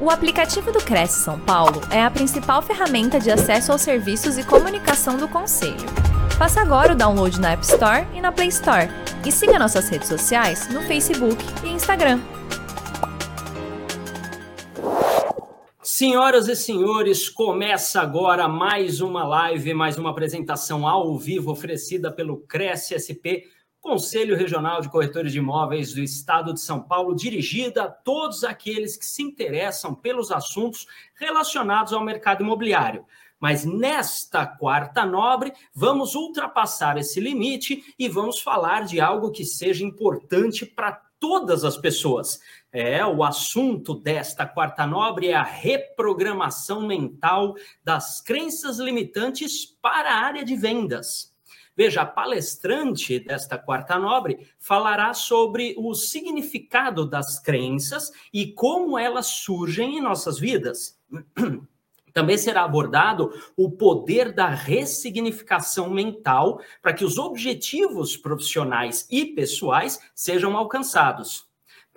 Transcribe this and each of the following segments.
O aplicativo do Cresce São Paulo é a principal ferramenta de acesso aos serviços e comunicação do Conselho. Faça agora o download na App Store e na Play Store. E siga nossas redes sociais no Facebook e Instagram. Senhoras e senhores, começa agora mais uma live, mais uma apresentação ao vivo oferecida pelo Cresce SP Conselho Regional de Corretores de Imóveis do Estado de São Paulo, dirigida a todos aqueles que se interessam pelos assuntos relacionados ao mercado imobiliário. Mas nesta quarta nobre, vamos ultrapassar esse limite e vamos falar de algo que seja importante para todas as pessoas. É, o assunto desta quarta nobre é a reprogramação mental das crenças limitantes para a área de vendas. Veja, a palestrante desta quarta nobre falará sobre o significado das crenças e como elas surgem em nossas vidas. Também será abordado o poder da ressignificação mental para que os objetivos profissionais e pessoais sejam alcançados.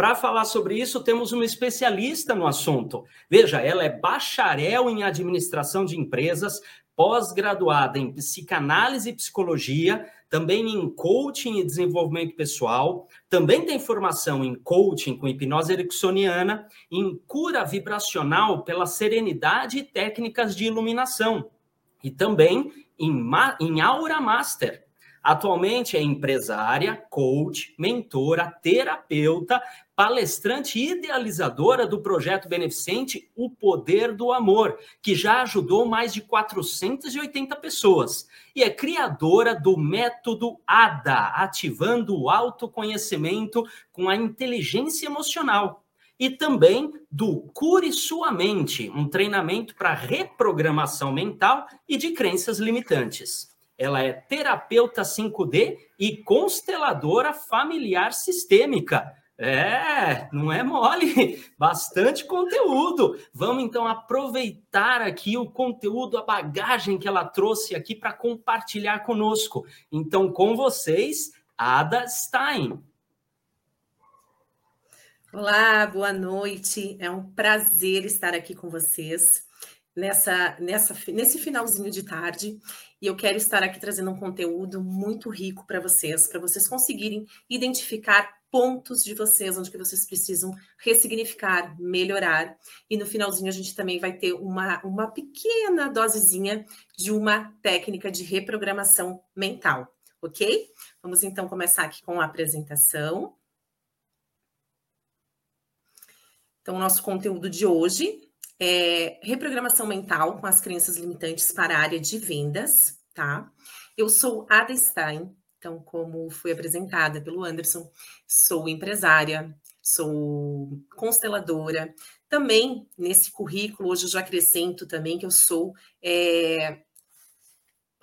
Para falar sobre isso, temos uma especialista no assunto. Veja, ela é bacharel em administração de empresas, pós-graduada em psicanálise e psicologia, também em coaching e desenvolvimento pessoal, também tem formação em coaching com hipnose ericksoniana, em cura vibracional pela serenidade e técnicas de iluminação, e também em, em Aura Master, Atualmente é empresária, coach, mentora, terapeuta, palestrante e idealizadora do projeto beneficente O Poder do Amor, que já ajudou mais de 480 pessoas. E é criadora do método ADA, ativando o autoconhecimento com a inteligência emocional. E também do Cure Sua Mente, um treinamento para reprogramação mental e de crenças limitantes. Ela é terapeuta 5D e consteladora familiar sistêmica. É, não é mole, bastante conteúdo. Vamos então aproveitar aqui o conteúdo, a bagagem que ela trouxe aqui para compartilhar conosco. Então, com vocês, Ada Stein. Olá, boa noite. É um prazer estar aqui com vocês nessa, nessa, nesse finalzinho de tarde e eu quero estar aqui trazendo um conteúdo muito rico para vocês, para vocês conseguirem identificar pontos de vocês onde que vocês precisam ressignificar, melhorar. E no finalzinho a gente também vai ter uma, uma pequena dosezinha de uma técnica de reprogramação mental, ok? Vamos então começar aqui com a apresentação. Então, nosso conteúdo de hoje é, reprogramação mental com as crenças limitantes para a área de vendas, tá? Eu sou Ada Stein, então, como foi apresentada pelo Anderson, sou empresária, sou consteladora. Também, nesse currículo, hoje eu já acrescento também que eu sou é,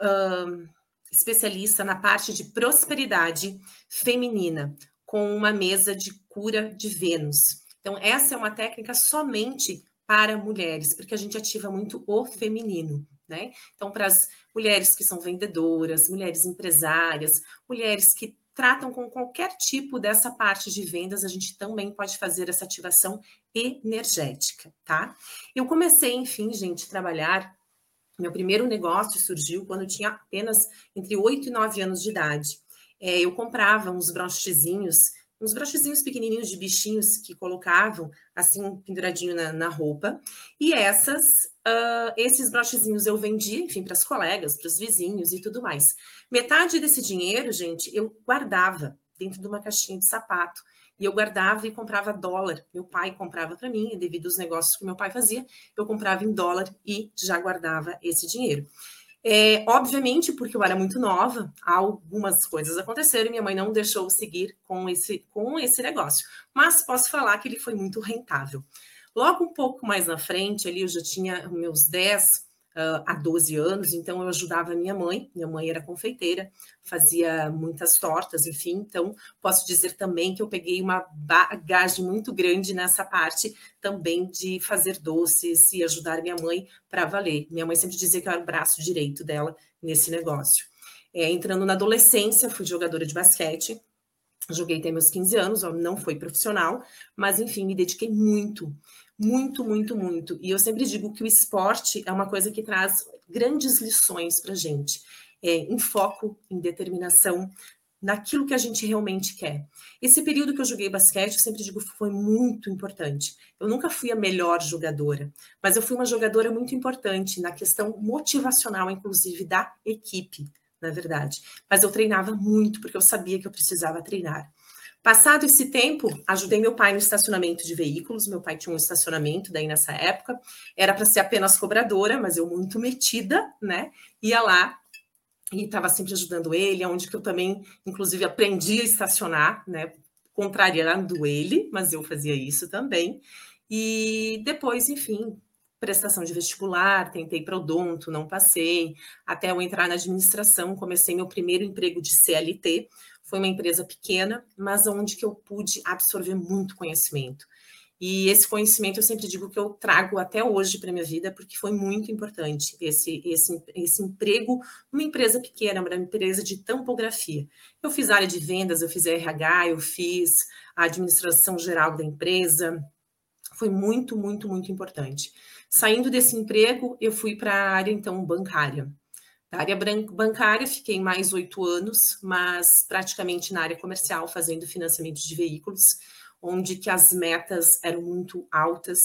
um, especialista na parte de prosperidade feminina, com uma mesa de cura de Vênus. Então, essa é uma técnica somente para mulheres, porque a gente ativa muito o feminino, né? Então, para as mulheres que são vendedoras, mulheres empresárias, mulheres que tratam com qualquer tipo dessa parte de vendas, a gente também pode fazer essa ativação energética, tá? Eu comecei, enfim, gente, trabalhar. Meu primeiro negócio surgiu quando eu tinha apenas entre 8 e 9 anos de idade. É, eu comprava uns brochezinhos uns brochezinhos pequenininhos de bichinhos que colocavam assim penduradinho na, na roupa. E essas, uh, esses brochezinhos eu vendi, enfim, para as colegas, para os vizinhos e tudo mais. Metade desse dinheiro, gente, eu guardava dentro de uma caixinha de sapato. E eu guardava e comprava dólar. Meu pai comprava para mim, devido aos negócios que meu pai fazia, eu comprava em dólar e já guardava esse dinheiro. É, obviamente, porque eu era muito nova, algumas coisas aconteceram e minha mãe não deixou seguir com esse, com esse negócio. Mas posso falar que ele foi muito rentável. Logo um pouco mais na frente, ali eu já tinha meus 10, uh, há 12 anos, então eu ajudava minha mãe, minha mãe era confeiteira, fazia muitas tortas, enfim, então posso dizer também que eu peguei uma bagagem muito grande nessa parte também de fazer doces e ajudar minha mãe para valer. Minha mãe sempre dizia que eu era o braço direito dela nesse negócio. É, entrando na adolescência, fui jogadora de basquete, joguei até meus 15 anos, não foi profissional, mas enfim, me dediquei muito Muito, muito, muito. E eu sempre digo que o esporte é uma coisa que traz grandes lições para a gente. É, em foco, em determinação, naquilo que a gente realmente quer. Esse período que eu joguei basquete, eu sempre digo, foi muito importante. Eu nunca fui a melhor jogadora, mas eu fui uma jogadora muito importante na questão motivacional, inclusive, da equipe, na verdade. Mas eu treinava muito, porque eu sabia que eu precisava treinar. Passado esse tempo, ajudei meu pai no estacionamento de veículos. Meu pai tinha um estacionamento daí nessa época. Era para ser apenas cobradora, mas eu muito metida, né? Ia lá e estava sempre ajudando ele, onde que eu também, inclusive, aprendi a estacionar, né? Contrariando ele, mas eu fazia isso também. E depois, enfim, prestação de vestibular, tentei para odonto, não passei. Até eu entrar na administração, comecei meu primeiro emprego de CLT. Foi uma empresa pequena, mas onde que eu pude absorver muito conhecimento. E esse conhecimento eu sempre digo que eu trago até hoje para minha vida, porque foi muito importante esse, esse, esse emprego numa empresa pequena, uma empresa de tampografia. Eu fiz área de vendas, eu fiz RH, eu fiz a administração geral da empresa. Foi muito, muito, muito importante. Saindo desse emprego, eu fui para a área então bancária. Da área bancária, fiquei mais oito anos, mas praticamente na área comercial, fazendo financiamento de veículos onde que as metas eram muito altas,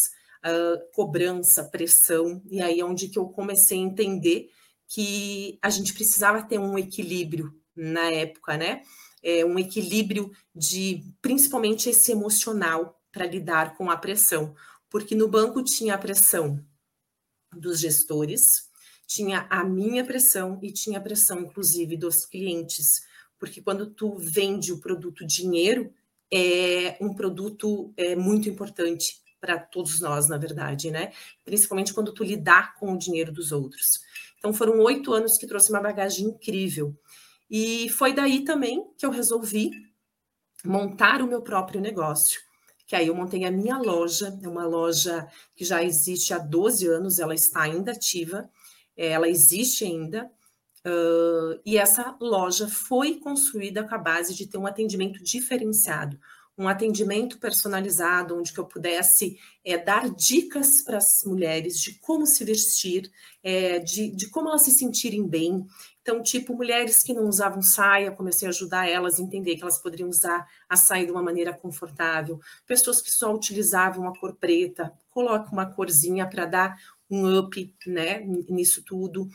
uh, cobrança, pressão, e aí é onde que eu comecei a entender que a gente precisava ter um equilíbrio na época, né? É, um equilíbrio de principalmente esse emocional para lidar com a pressão, porque no banco tinha a pressão dos gestores, tinha a minha pressão e tinha a pressão, inclusive, dos clientes, porque quando tu vende o produto dinheiro, é um produto é, muito importante para todos nós, na verdade, né? Principalmente quando tu lidar com o dinheiro dos outros. Então foram oito anos que trouxe uma bagagem incrível. E foi daí também que eu resolvi montar o meu próprio negócio. Que aí eu montei a minha loja, é uma loja que já existe há 12 anos, ela está ainda ativa, ela existe ainda, Uh, e essa loja foi construída com a base de ter um atendimento diferenciado, um atendimento personalizado, onde que eu pudesse é, dar dicas para as mulheres de como se vestir, é, de, de como elas se sentirem bem. Então, tipo, mulheres que não usavam saia, comecei a ajudar elas a entender que elas poderiam usar a saia de uma maneira confortável. Pessoas que só utilizavam a cor preta, coloca uma corzinha para dar um up, né, nisso tudo.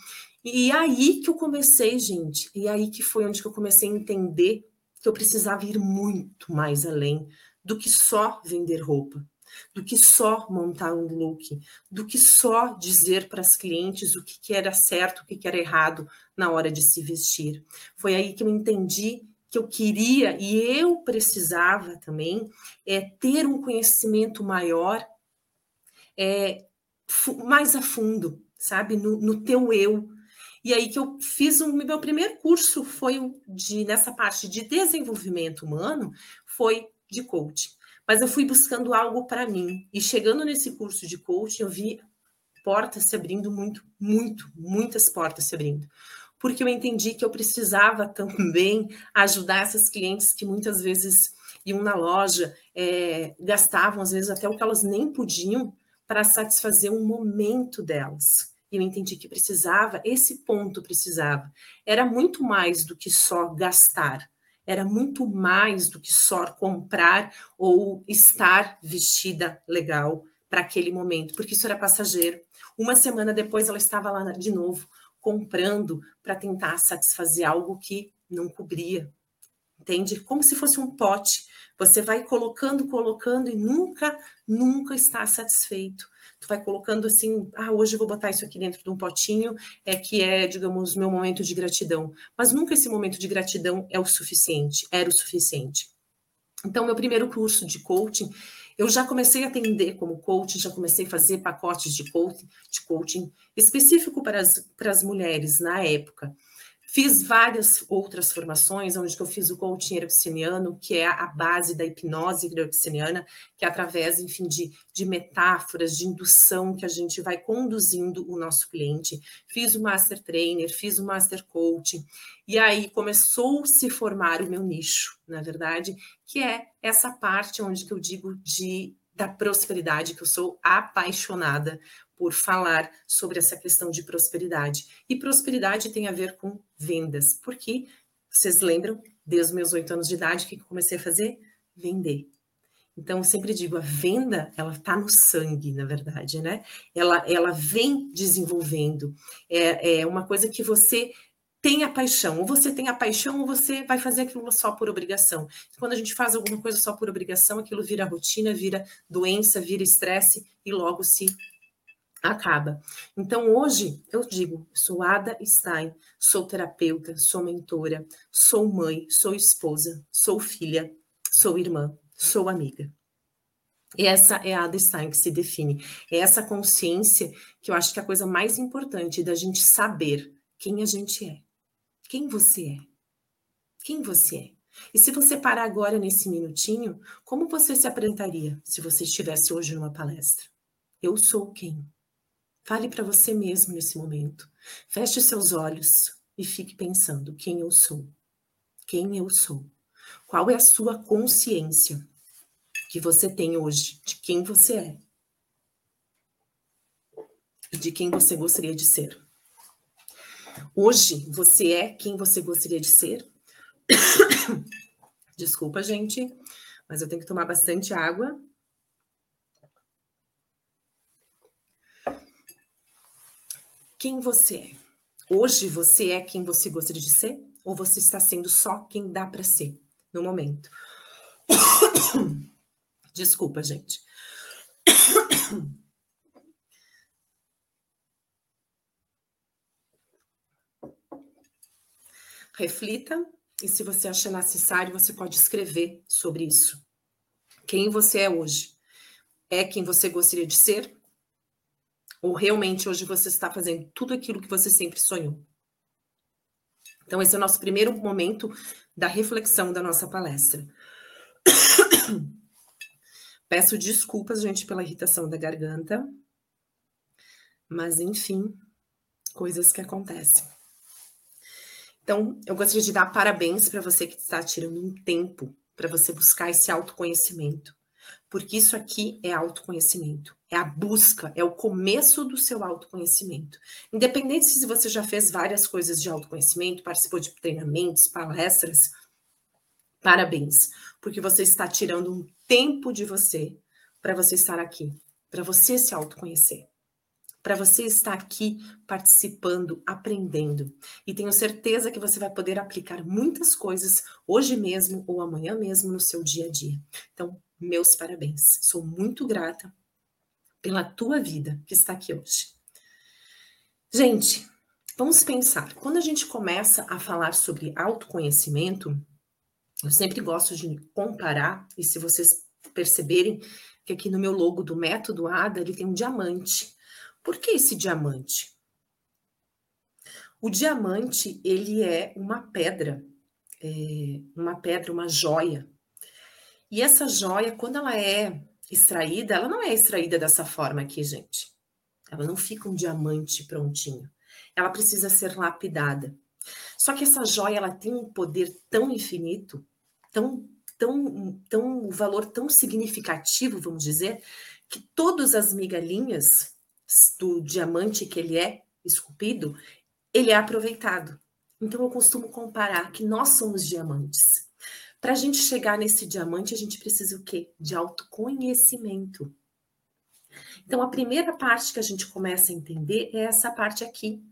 E aí que eu comecei, gente, e aí que foi onde que eu comecei a entender que eu precisava ir muito mais além do que só vender roupa, do que só montar um look, do que só dizer para as clientes o que, que era certo, o que, que era errado na hora de se vestir. Foi aí que eu entendi que eu queria e eu precisava também é ter um conhecimento maior, é, mais a fundo, sabe, no, no teu eu, e aí que eu fiz o meu primeiro curso foi de nessa parte de desenvolvimento humano, foi de coaching. Mas eu fui buscando algo para mim. E chegando nesse curso de coaching, eu vi portas se abrindo muito, muito, muitas portas se abrindo. Porque eu entendi que eu precisava também ajudar essas clientes que muitas vezes iam na loja, é, gastavam às vezes até o que elas nem podiam para satisfazer um momento delas. E eu entendi que precisava, esse ponto precisava. Era muito mais do que só gastar, era muito mais do que só comprar ou estar vestida legal para aquele momento, porque isso era passageiro. Uma semana depois ela estava lá de novo comprando para tentar satisfazer algo que não cobria. Entende? Como se fosse um pote. Você vai colocando, colocando e nunca, nunca está satisfeito tu vai colocando assim, ah, hoje eu vou botar isso aqui dentro de um potinho, é que é, digamos, meu momento de gratidão. Mas nunca esse momento de gratidão é o suficiente, era o suficiente. Então, meu primeiro curso de coaching, eu já comecei a atender como coaching, já comecei a fazer pacotes de coaching, de coaching específico para as, para as mulheres na época. Fiz várias outras formações, onde eu fiz o coaching ericksoniano, que é a base da hipnose ericksoniana, que é através, enfim, de, de metáforas, de indução, que a gente vai conduzindo o nosso cliente. Fiz o Master Trainer, fiz o Master Coaching, e aí começou a se formar o meu nicho, na verdade, que é essa parte onde que eu digo de da prosperidade, que eu sou apaixonada por falar sobre essa questão de prosperidade. E prosperidade tem a ver com vendas, porque vocês lembram, desde os meus oito anos de idade, o que eu comecei a fazer? Vender. Então, eu sempre digo, a venda, ela está no sangue, na verdade, né? Ela, ela vem desenvolvendo. É, é uma coisa que você tem a paixão. Ou você tem a paixão, ou você vai fazer aquilo só por obrigação. Quando a gente faz alguma coisa só por obrigação, aquilo vira rotina, vira doença, vira estresse e logo se acaba. Então, hoje, eu digo, sou Ada Stein, sou terapeuta, sou mentora, sou mãe, sou esposa, sou filha, sou irmã, sou amiga. E essa é a Ada Stein que se define. É essa consciência que eu acho que é a coisa mais importante da gente saber quem a gente é. Quem você é. Quem você é. E se você parar agora nesse minutinho, como você se apresentaria se você estivesse hoje numa palestra? Eu sou quem? Fale para você mesmo nesse momento. Feche seus olhos e fique pensando quem eu sou. Quem eu sou. Qual é a sua consciência que você tem hoje de quem você é? E de quem você gostaria de ser? Hoje você é quem você gostaria de ser? Desculpa, gente, mas eu tenho que tomar bastante água. Quem você é? Hoje você é quem você gostaria de ser? Ou você está sendo só quem dá para ser? no momento. Desculpa, gente. Reflita e se você achar necessário, você pode escrever sobre isso. Quem você é hoje? É quem você gostaria de ser? Ou realmente hoje você está fazendo tudo aquilo que você sempre sonhou? Então, esse é o nosso primeiro momento da reflexão da nossa palestra. Peço desculpas, gente, pela irritação da garganta, mas enfim, coisas que acontecem. Então, eu gostaria de dar parabéns para você que está tirando um tempo para você buscar esse autoconhecimento, porque isso aqui é autoconhecimento, é a busca, é o começo do seu autoconhecimento. Independente se você já fez várias coisas de autoconhecimento, participou de treinamentos, palestras, parabéns, porque você está tirando um tempo de você para você estar aqui, para você se autoconhecer, para você estar aqui participando, aprendendo. E tenho certeza que você vai poder aplicar muitas coisas hoje mesmo ou amanhã mesmo no seu dia a dia. Então, meus parabéns. Sou muito grata pela tua vida que está aqui hoje. Gente, vamos pensar. Quando a gente começa a falar sobre autoconhecimento, eu sempre gosto de comparar, e se vocês perceberem que aqui no meu logo do método ADA, ele tem um diamante. Por que esse diamante? O diamante, ele é uma pedra, é uma pedra, uma joia. E essa joia, quando ela é extraída, ela não é extraída dessa forma aqui, gente. Ela não fica um diamante prontinho. Ela precisa ser lapidada. Só que essa joia ela tem um poder tão infinito, tão tão tão um valor tão significativo, vamos dizer, que todas as migalhinhas do diamante que ele é esculpido, ele é aproveitado. Então eu costumo comparar que nós somos diamantes. Para a gente chegar nesse diamante, a gente precisa o quê? De autoconhecimento. Então, a primeira parte que a gente começa a entender é essa parte aqui.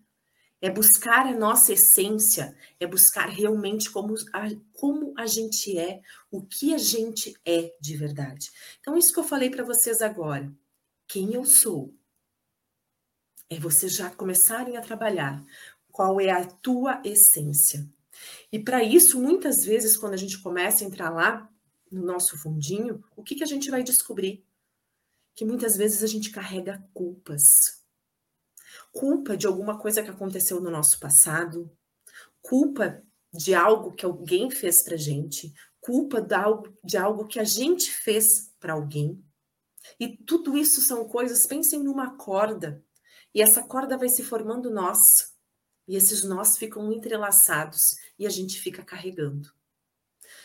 É buscar a nossa essência, é buscar realmente como a, como a gente é, o que a gente é de verdade. Então, isso que eu falei para vocês agora. Quem eu sou? É vocês já começarem a trabalhar qual é a tua essência. E para isso, muitas vezes, quando a gente começa a entrar lá no nosso fundinho, o que, que a gente vai descobrir? Que muitas vezes a gente carrega culpas. Culpa de alguma coisa que aconteceu no nosso passado, culpa de algo que alguém fez para gente, culpa de algo, de algo que a gente fez para alguém. E tudo isso são coisas, pensem numa corda, e essa corda vai se formando nós. E esses nós ficam entrelaçados e a gente fica carregando.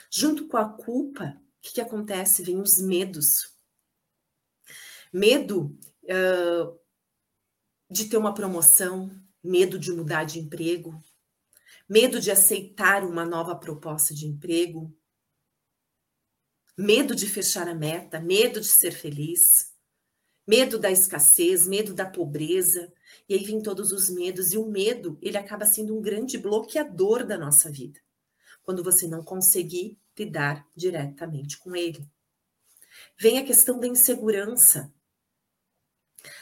Junto com a culpa, o que, que acontece? Vem os medos. Medo uh, de ter uma promoção, medo de mudar de emprego, medo de aceitar uma nova proposta de emprego, medo de fechar a meta, medo de ser feliz, medo da escassez, medo da pobreza, e aí vem todos os medos, e o medo, ele acaba sendo um grande bloqueador da nossa vida, quando você não conseguir lidar diretamente com ele. Vem a questão da insegurança.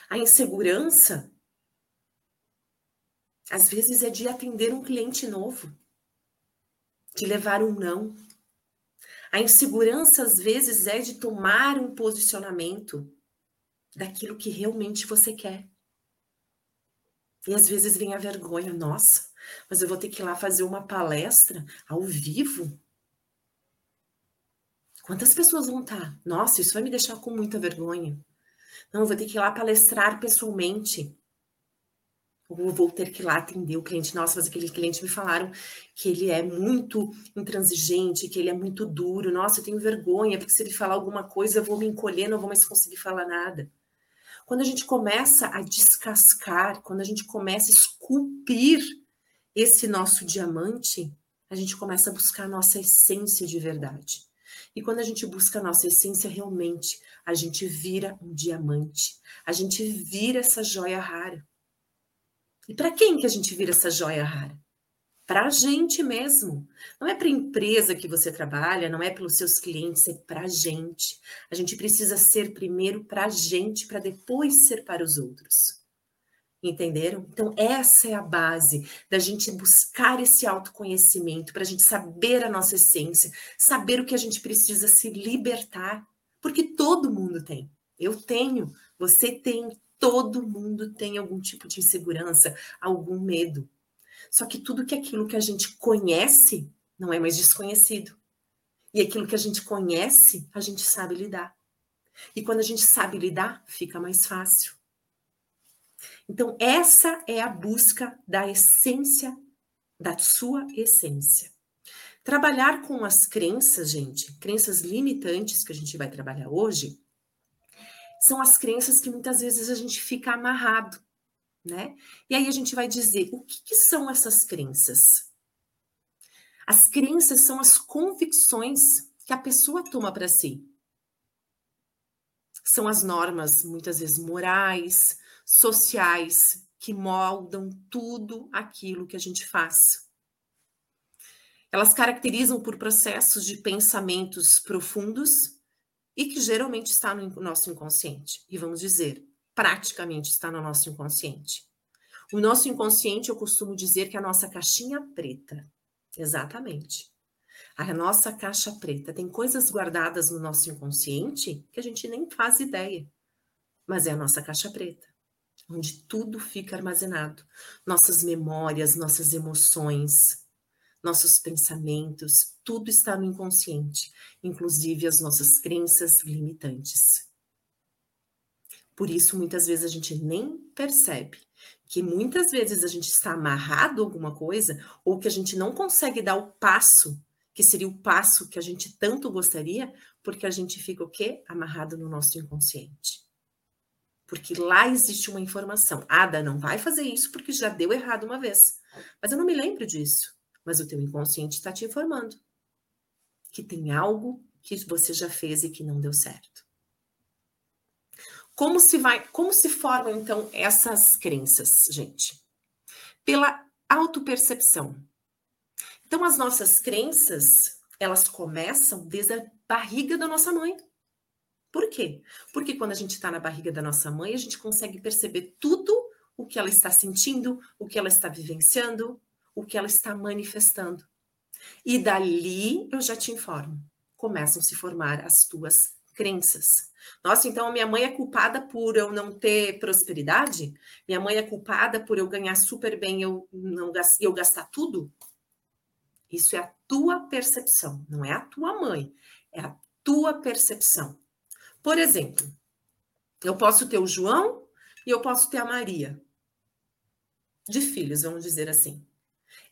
A insegurança, às vezes, é de atender um cliente novo, de levar um não. A insegurança, às vezes, é de tomar um posicionamento daquilo que realmente você quer. E às vezes vem a vergonha, nossa, mas eu vou ter que ir lá fazer uma palestra ao vivo. Quantas pessoas vão estar? Nossa, isso vai me deixar com muita vergonha. Não, eu vou ter que ir lá palestrar pessoalmente. Ou vou ter que ir lá atender o cliente. Nossa, mas aquele cliente me falaram que ele é muito intransigente, que ele é muito duro. Nossa, eu tenho vergonha, porque se ele falar alguma coisa, eu vou me encolher, não vou mais conseguir falar nada. Quando a gente começa a descascar, quando a gente começa a esculpir esse nosso diamante, a gente começa a buscar a nossa essência de verdade. E quando a gente busca a nossa essência, realmente, a gente vira um diamante. A gente vira essa joia rara. E para quem que a gente vira essa joia rara? Para a gente mesmo. Não é para a empresa que você trabalha, não é pelos seus clientes, é para a gente. A gente precisa ser primeiro para a gente, para depois ser para os outros. Entenderam? Então, essa é a base da gente buscar esse autoconhecimento, para a gente saber a nossa essência, saber o que a gente precisa se libertar, porque todo mundo tem. Eu tenho, você tem, todo mundo tem algum tipo de insegurança, algum medo. Só que tudo que aquilo que a gente conhece não é mais desconhecido. E aquilo que a gente conhece, a gente sabe lidar. E quando a gente sabe lidar, fica mais fácil. Então, essa é a busca da essência, da sua essência. Trabalhar com as crenças, gente, crenças limitantes que a gente vai trabalhar hoje, são as crenças que muitas vezes a gente fica amarrado né? E aí a gente vai dizer o que, que são essas crenças. As crenças são as convicções que a pessoa toma para si. São as normas, muitas vezes morais, sociais, que moldam tudo aquilo que a gente faz. Elas caracterizam por processos de pensamentos profundos e que geralmente está no nosso inconsciente. E vamos dizer, praticamente está no nosso inconsciente. O nosso inconsciente, eu costumo dizer que é a nossa caixinha preta. Exatamente. A nossa caixa preta tem coisas guardadas no nosso inconsciente que a gente nem faz ideia. Mas é a nossa caixa preta, onde tudo fica armazenado. Nossas memórias, nossas emoções, nossos pensamentos, tudo está no inconsciente, inclusive as nossas crenças limitantes. Por isso, muitas vezes a gente nem percebe que muitas vezes a gente está amarrado a alguma coisa ou que a gente não consegue dar o passo, que seria o passo que a gente tanto gostaria, porque a gente fica o quê? Amarrado no nosso inconsciente. Porque lá existe uma informação. Ada, não vai fazer isso porque já deu errado uma vez. Mas eu não me lembro disso. Mas o teu inconsciente está te informando que tem algo que você já fez e que não deu certo. Como se vai, como se formam então essas crenças, gente? Pela autopercepção. Então as nossas crenças, elas começam desde a barriga da nossa mãe. Por quê? Porque quando a gente está na barriga da nossa mãe, a gente consegue perceber tudo o que ela está sentindo, o que ela está vivenciando, o que ela está manifestando. E dali eu já te informo. Começam a se formar as tuas crenças. Nossa, então minha mãe é culpada por eu não ter prosperidade? Minha mãe é culpada por eu ganhar super bem e eu não eu gastar tudo? Isso é a tua percepção, não é a tua mãe, é a tua percepção. Por exemplo, eu posso ter o João e eu posso ter a Maria. De filhos, vamos dizer assim.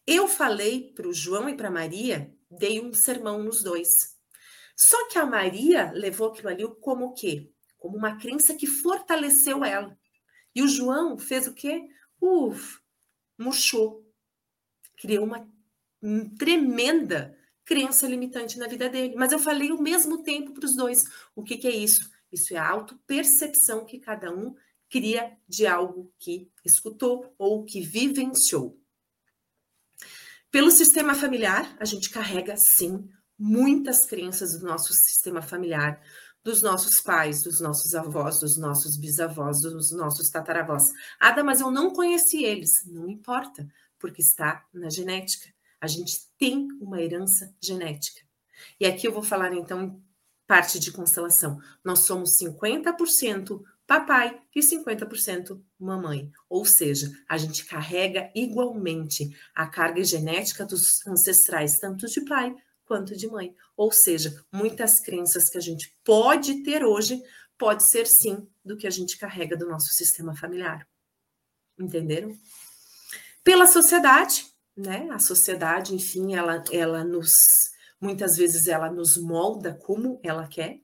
Eu falei para o João e para a Maria, dei um sermão nos dois. Só que a Maria levou aquilo ali como o quê? como uma crença que fortaleceu ela. E o João fez o quê? Uf, murchou. Criou uma tremenda crença limitante na vida dele. Mas eu falei ao mesmo tempo para os dois. O que, que é isso? Isso é a auto-percepção que cada um cria de algo que escutou ou que vivenciou. Pelo sistema familiar, a gente carrega, sim, muitas crenças do nosso sistema familiar, dos nossos pais, dos nossos avós, dos nossos bisavós, dos nossos tataravós. Ada, mas eu não conheci eles. Não importa, porque está na genética. A gente tem uma herança genética. E aqui eu vou falar então parte de constelação. Nós somos 50% papai e 50% mamãe. Ou seja, a gente carrega igualmente a carga genética dos ancestrais, tanto de pai quanto de mãe. Ou seja, muitas crenças que a gente pode ter hoje pode ser sim do que a gente carrega do nosso sistema familiar. Entenderam? Pela sociedade, né? A sociedade, enfim, ela ela nos muitas vezes ela nos molda como ela quer.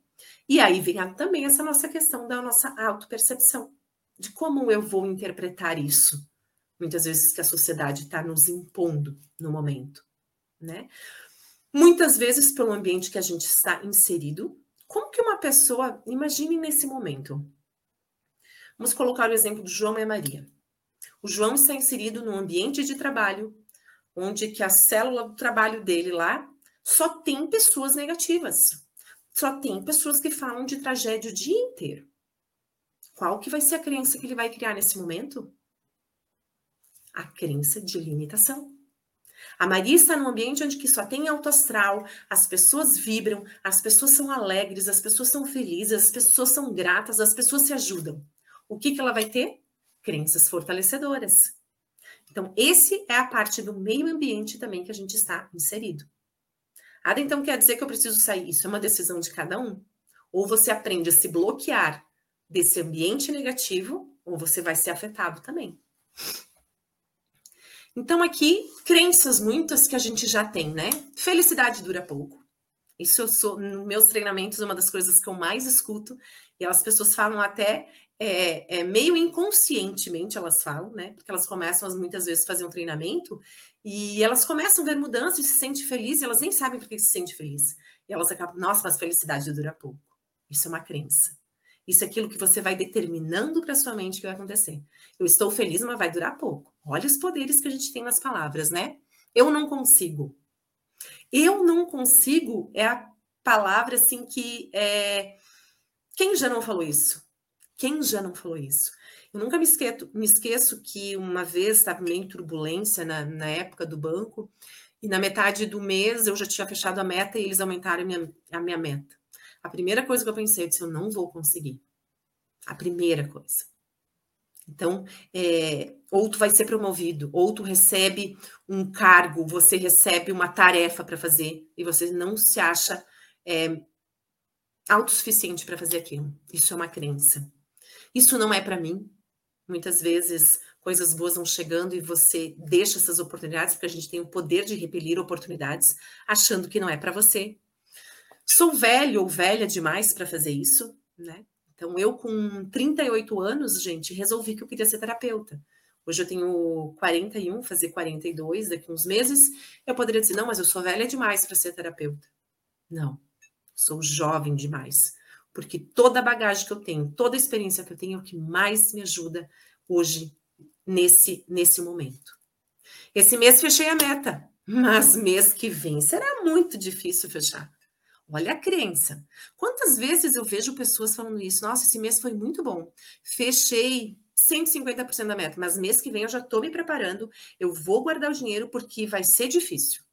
E aí vem também essa nossa questão da nossa autopercepção, de como eu vou interpretar isso. Muitas vezes que a sociedade está nos impondo no momento, né? Muitas vezes pelo ambiente que a gente está inserido. Como que uma pessoa, imagine nesse momento. Vamos colocar o exemplo do João e a Maria. O João está inserido num ambiente de trabalho onde que a célula do trabalho dele lá só tem pessoas negativas. Só tem pessoas que falam de tragédia o dia inteiro. Qual que vai ser a crença que ele vai criar nesse momento? A crença de limitação. A Maria está num ambiente onde que só tem alto astral, as pessoas vibram, as pessoas são alegres, as pessoas são felizes, as pessoas são gratas, as pessoas se ajudam. O que, que ela vai ter? Crenças fortalecedoras. Então, esse é a parte do meio ambiente também que a gente está inserido. Ah, então quer dizer que eu preciso sair? Isso é uma decisão de cada um? Ou você aprende a se bloquear desse ambiente negativo, ou você vai ser afetado também. Então, aqui, crenças muitas que a gente já tem, né? Felicidade dura pouco. Isso eu sou, nos meus treinamentos, uma das coisas que eu mais escuto, e as pessoas falam até é, é, meio inconscientemente, elas falam, né? Porque elas começam muitas vezes a fazer um treinamento e elas começam a ver mudanças e se sentem felizes, e elas nem sabem por que se sente feliz. E elas acabam, nossa, mas felicidade dura pouco. Isso é uma crença. Isso é aquilo que você vai determinando para sua mente que vai acontecer. Eu estou feliz, mas vai durar pouco. Olha os poderes que a gente tem nas palavras, né? Eu não consigo. Eu não consigo é a palavra assim que é. Quem já não falou isso? Quem já não falou isso? Eu nunca me esqueço, me esqueço que uma vez estava meio turbulência na, na época do banco, e na metade do mês eu já tinha fechado a meta e eles aumentaram a minha, a minha meta. A primeira coisa que eu pensei, eu disse, eu não vou conseguir. A primeira coisa. Então, é, ou tu vai ser promovido, ou tu recebe um cargo, você recebe uma tarefa para fazer e você não se acha é, autossuficiente para fazer aquilo. Isso é uma crença. Isso não é para mim. Muitas vezes coisas boas vão chegando e você deixa essas oportunidades, porque a gente tem o poder de repelir oportunidades, achando que não é para você. Sou velho ou velha demais para fazer isso, né? Então, eu com 38 anos, gente, resolvi que eu queria ser terapeuta. Hoje eu tenho 41, fazer 42 daqui uns meses. Eu poderia dizer, não, mas eu sou velha demais para ser terapeuta. Não, sou jovem demais. Porque toda a bagagem que eu tenho, toda a experiência que eu tenho é o que mais me ajuda hoje, nesse, nesse momento. Esse mês fechei a meta, mas mês que vem será muito difícil fechar. Olha a crença. Quantas vezes eu vejo pessoas falando isso? Nossa, esse mês foi muito bom. Fechei 150% da meta, mas mês que vem eu já estou me preparando. Eu vou guardar o dinheiro porque vai ser difícil,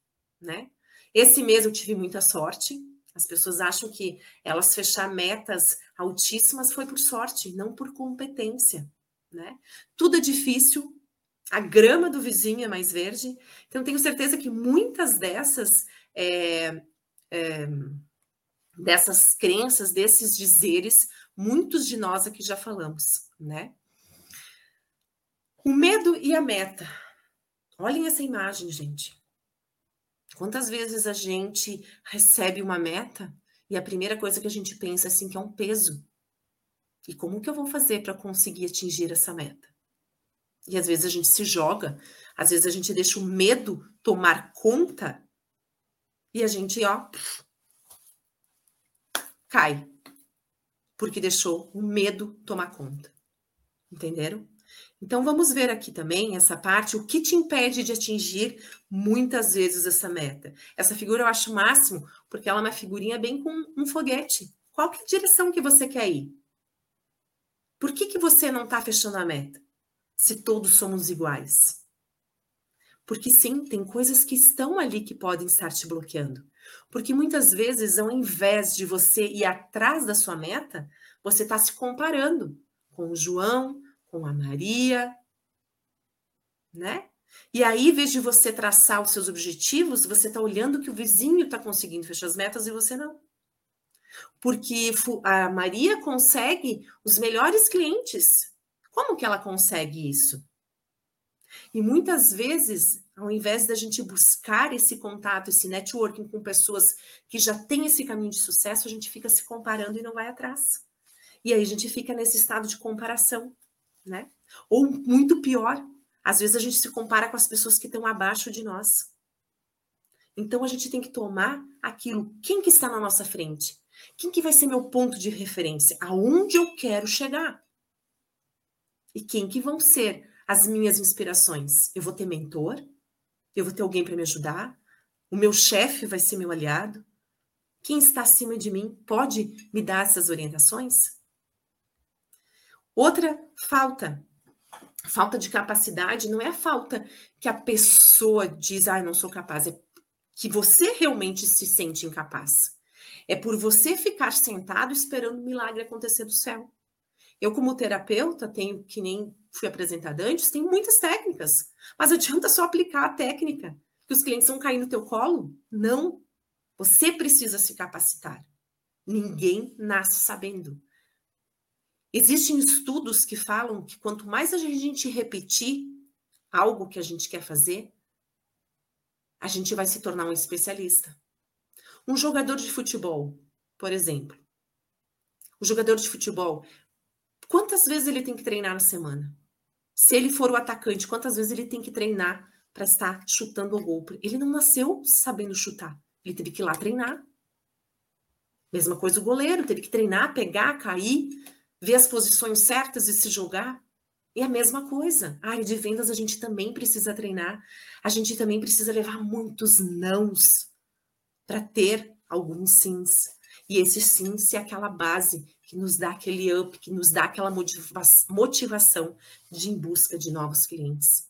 né? Esse mês eu tive muita sorte. As pessoas acham que elas fechar metas altíssimas foi por sorte, não por competência, né? Tudo é difícil. A grama do vizinho é mais verde. Então, tenho certeza que muitas dessas é, é, dessas crenças, desses dizeres, muitos de nós aqui já falamos, né? O medo e a meta. Olhem essa imagem, gente. Quantas vezes a gente recebe uma meta e a primeira coisa que a gente pensa assim que é um peso. E como que eu vou fazer para conseguir atingir essa meta? E às vezes a gente se joga, às vezes a gente deixa o medo tomar conta e a gente, ó, cai. Porque deixou o medo tomar conta. Entenderam? Então vamos ver aqui também essa parte, o que te impede de atingir muitas vezes essa meta. Essa figura eu acho máximo, porque ela é uma figurinha bem com um foguete. Qual que é a direção que você quer ir? Por que, que você não está fechando a meta? Se todos somos iguais. Porque sim, tem coisas que estão ali que podem estar te bloqueando. Porque muitas vezes, ao invés de você ir atrás da sua meta, você está se comparando com o João, com a Maria, né? E aí, em vez de você traçar os seus objetivos, você está olhando que o vizinho está conseguindo fechar as metas e você não. Porque a Maria consegue os melhores clientes. Como que ela consegue isso? E muitas vezes, ao invés da gente buscar esse contato, esse networking com pessoas que já têm esse caminho de sucesso, a gente fica se comparando e não vai atrás. E aí a gente fica nesse estado de comparação, né? Ou muito pior, às vezes a gente se compara com as pessoas que estão abaixo de nós. Então a gente tem que tomar aquilo, quem que está na nossa frente? Quem que vai ser meu ponto de referência? Aonde eu quero chegar? E quem que vão ser as minhas inspirações? Eu vou ter mentor? Eu vou ter alguém para me ajudar? O meu chefe vai ser meu aliado? Quem está acima de mim pode me dar essas orientações? Outra falta, falta de capacidade, não é a falta que a pessoa diz, ah, não sou capaz, é que você realmente se sente incapaz. É por você ficar sentado esperando o milagre acontecer do céu. Eu, como terapeuta, tenho, que nem fui apresentada antes, tenho muitas técnicas. Mas adianta só aplicar a técnica, que os clientes vão cair no teu colo? Não. Você precisa se capacitar. Ninguém nasce sabendo. Existem estudos que falam que quanto mais a gente repetir algo que a gente quer fazer, a gente vai se tornar um especialista. Um jogador de futebol, por exemplo. O jogador de futebol, quantas vezes ele tem que treinar na semana? Se ele for o atacante, quantas vezes ele tem que treinar para estar chutando o gol? Ele não nasceu sabendo chutar. Ele teve que ir lá treinar. Mesma coisa o goleiro, teve que treinar, pegar, cair, ver as posições certas e se jogar. É a mesma coisa. A área de vendas a gente também precisa treinar. A gente também precisa levar muitos nãos para ter alguns sims. E esse sim é aquela base que nos dá aquele up, que nos dá aquela motivação de ir em busca de novos clientes.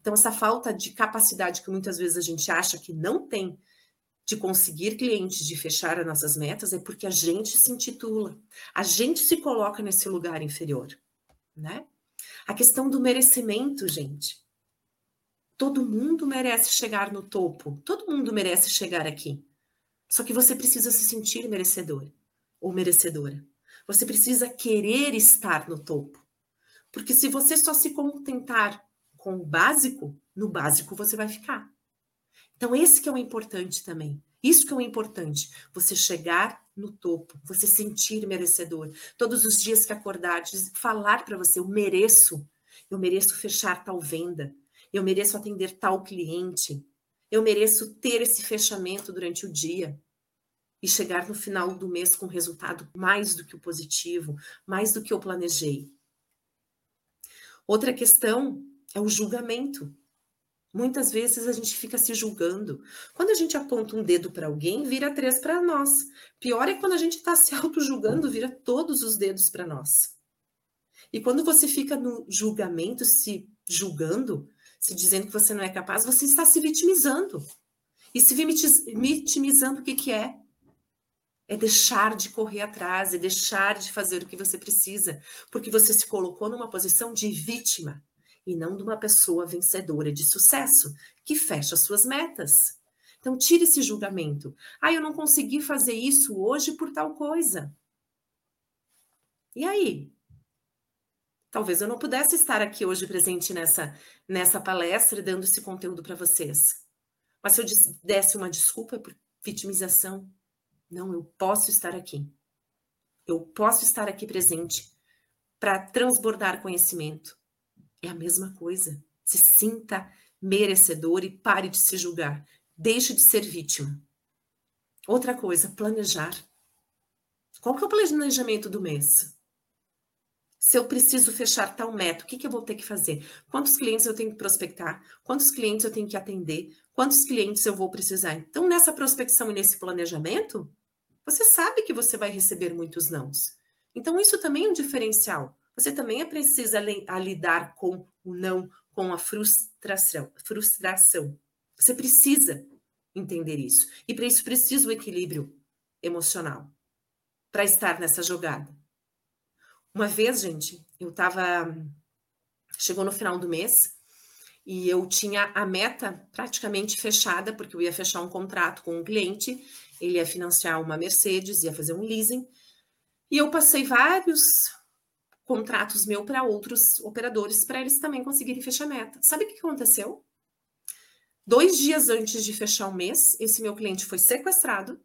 Então, essa falta de capacidade que muitas vezes a gente acha que não tem de conseguir clientes, de fechar as nossas metas, é porque a gente se intitula, a gente se coloca nesse lugar inferior, né? A questão do merecimento, gente. Todo mundo merece chegar no topo, todo mundo merece chegar aqui. Só que você precisa se sentir merecedor ou merecedora. Você precisa querer estar no topo. Porque se você só se contentar com o básico, no básico você vai ficar. Então, esse que é o importante também. Isso que é o importante, você chegar no topo, você sentir merecedor. Todos os dias que acordar, falar para você, eu mereço, eu mereço fechar tal venda, eu mereço atender tal cliente, eu mereço ter esse fechamento durante o dia e chegar no final do mês com resultado mais do que o positivo, mais do que eu planejei. Outra questão é o julgamento. Muitas vezes a gente fica se julgando. Quando a gente aponta um dedo para alguém, vira três para nós. Pior é quando a gente está se auto-julgando, vira todos os dedos para nós. E quando você fica no julgamento, se julgando, se dizendo que você não é capaz, você está se vitimizando. E se vitimizando, o que, que é? É deixar de correr atrás, é deixar de fazer o que você precisa, porque você se colocou numa posição de vítima e não de uma pessoa vencedora de sucesso, que fecha suas metas. Então, tire esse julgamento. Ah, eu não consegui fazer isso hoje por tal coisa. E aí? Talvez eu não pudesse estar aqui hoje presente nessa, nessa palestra dando esse conteúdo para vocês. Mas se eu desse uma desculpa por vitimização, não, eu posso estar aqui. Eu posso estar aqui presente para transbordar conhecimento. É a mesma coisa. Se sinta merecedor e pare de se julgar. Deixe de ser vítima. Outra coisa, planejar. Qual que é o planejamento do mês? Se eu preciso fechar tal meta, o que, que eu vou ter que fazer? Quantos clientes eu tenho que prospectar? Quantos clientes eu tenho que atender? Quantos clientes eu vou precisar? Então, nessa prospecção e nesse planejamento, você sabe que você vai receber muitos nãos. Então, isso também é um diferencial. Você também precisa a lidar com o não, com a frustração. frustração. Você precisa entender isso. E para isso precisa o equilíbrio emocional para estar nessa jogada. Uma vez, gente, eu estava. Chegou no final do mês e eu tinha a meta praticamente fechada, porque eu ia fechar um contrato com um cliente, ele ia financiar uma Mercedes, ia fazer um leasing. E eu passei vários contratos meu para outros operadores para eles também conseguirem fechar meta. Sabe o que aconteceu? Dois dias antes de fechar o mês, esse meu cliente foi sequestrado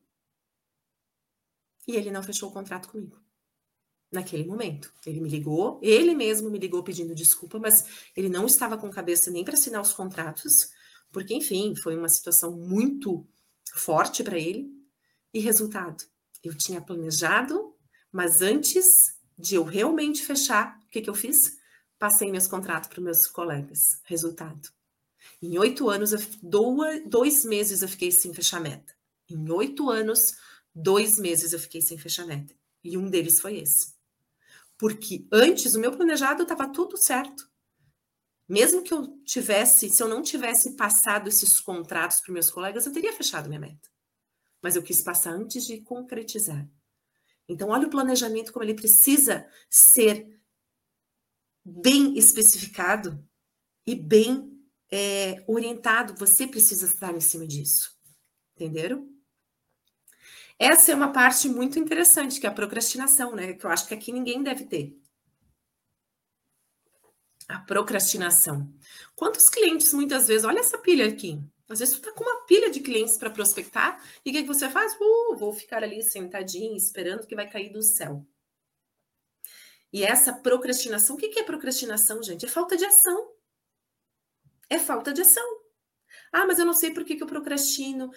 e ele não fechou o contrato comigo. Naquele momento. Ele me ligou, ele mesmo me ligou pedindo desculpa, mas ele não estava com cabeça nem para assinar os contratos, porque, enfim, foi uma situação muito forte para ele. E resultado, eu tinha planejado mas antes de eu realmente fechar, o que, que eu fiz? Passei meus contratos para meus colegas. Resultado. Em oito anos, dois meses eu fiquei sem fechar meta. Em oito anos, dois meses eu fiquei sem fechar meta. E um deles foi esse. Porque antes, o meu planejado estava tudo certo. Mesmo que eu tivesse, se eu não tivesse passado esses contratos para meus colegas, eu teria fechado minha meta. Mas eu quis passar antes de concretizar. Então, olha o planejamento como ele precisa ser bem especificado e bem é, orientado. Você precisa estar em cima disso. Entenderam? Essa é uma parte muito interessante, que é a procrastinação, né? Que eu acho que aqui ninguém deve ter. A procrastinação. Quantos clientes muitas vezes, olha essa pilha aqui, às vezes, tu tá com uma pilha de clientes para prospectar e o que, que você faz? Uh, vou ficar ali sentadinho, esperando que vai cair do céu. E essa procrastinação, o que, que é procrastinação, gente? É falta de ação. É falta de ação. Ah, mas eu não sei por que, que eu procrastino.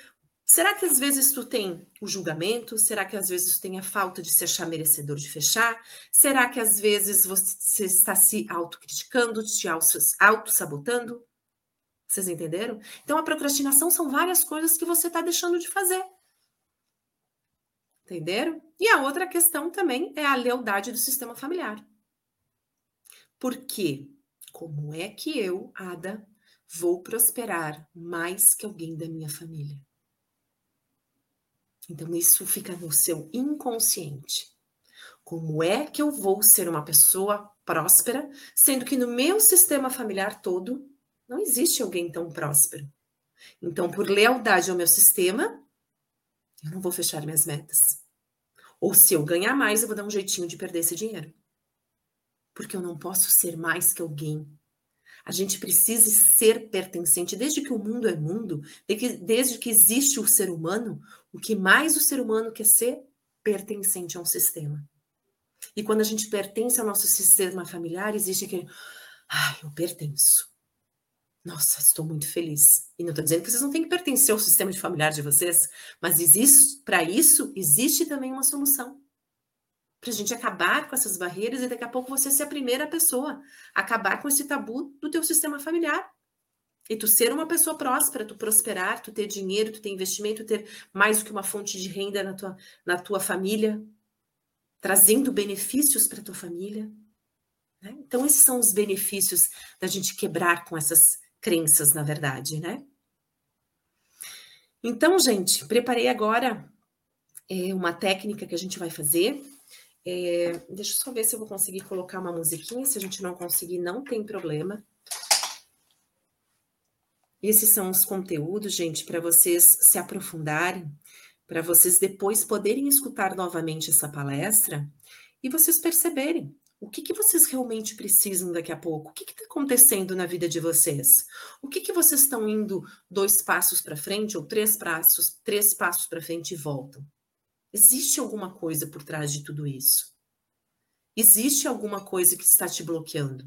Será que às vezes tu tem o julgamento? Será que às vezes tu tem a falta de se achar merecedor de fechar? Será que às vezes você está se autocriticando, te auto-sabotando? Vocês entenderam? Então, a procrastinação são várias coisas que você está deixando de fazer. Entenderam? E a outra questão também é a lealdade do sistema familiar. Porque como é que eu, Ada, vou prosperar mais que alguém da minha família? Então, isso fica no seu inconsciente. Como é que eu vou ser uma pessoa próspera, sendo que no meu sistema familiar todo não existe alguém tão próspero. Então, por lealdade ao meu sistema, eu não vou fechar minhas metas. Ou se eu ganhar mais, eu vou dar um jeitinho de perder esse dinheiro. Porque eu não posso ser mais que alguém. A gente precisa ser pertencente. Desde que o mundo é mundo, desde que existe o ser humano, o que mais o ser humano quer ser? Pertencente a um sistema. E quando a gente pertence ao nosso sistema familiar, existe aquele. Ah, eu pertenço. Nossa, estou muito feliz. E não estou dizendo que vocês não têm que pertencer ao sistema de familiar de vocês, mas existe, para isso, existe também uma solução. Para a gente acabar com essas barreiras e daqui a pouco você ser a primeira pessoa a acabar com esse tabu do teu sistema familiar. E tu ser uma pessoa próspera, tu prosperar, tu ter dinheiro, tu ter investimento, ter mais do que uma fonte de renda na tua, na tua família, trazendo benefícios para tua família. Né? Então, esses são os benefícios da gente quebrar com essas crenças, na verdade, né? Então, gente, preparei agora é, uma técnica que a gente vai fazer. É, deixa eu só ver se eu vou conseguir colocar uma musiquinha. Se a gente não conseguir, não tem problema. Esses são os conteúdos, gente, para vocês se aprofundarem, para vocês depois poderem escutar novamente essa palestra e vocês perceberem o que, que vocês realmente precisam daqui a pouco? O que está acontecendo na vida de vocês? O que, que vocês estão indo dois passos para frente ou três passos, três passos para frente e voltam? Existe alguma coisa por trás de tudo isso? Existe alguma coisa que está te bloqueando.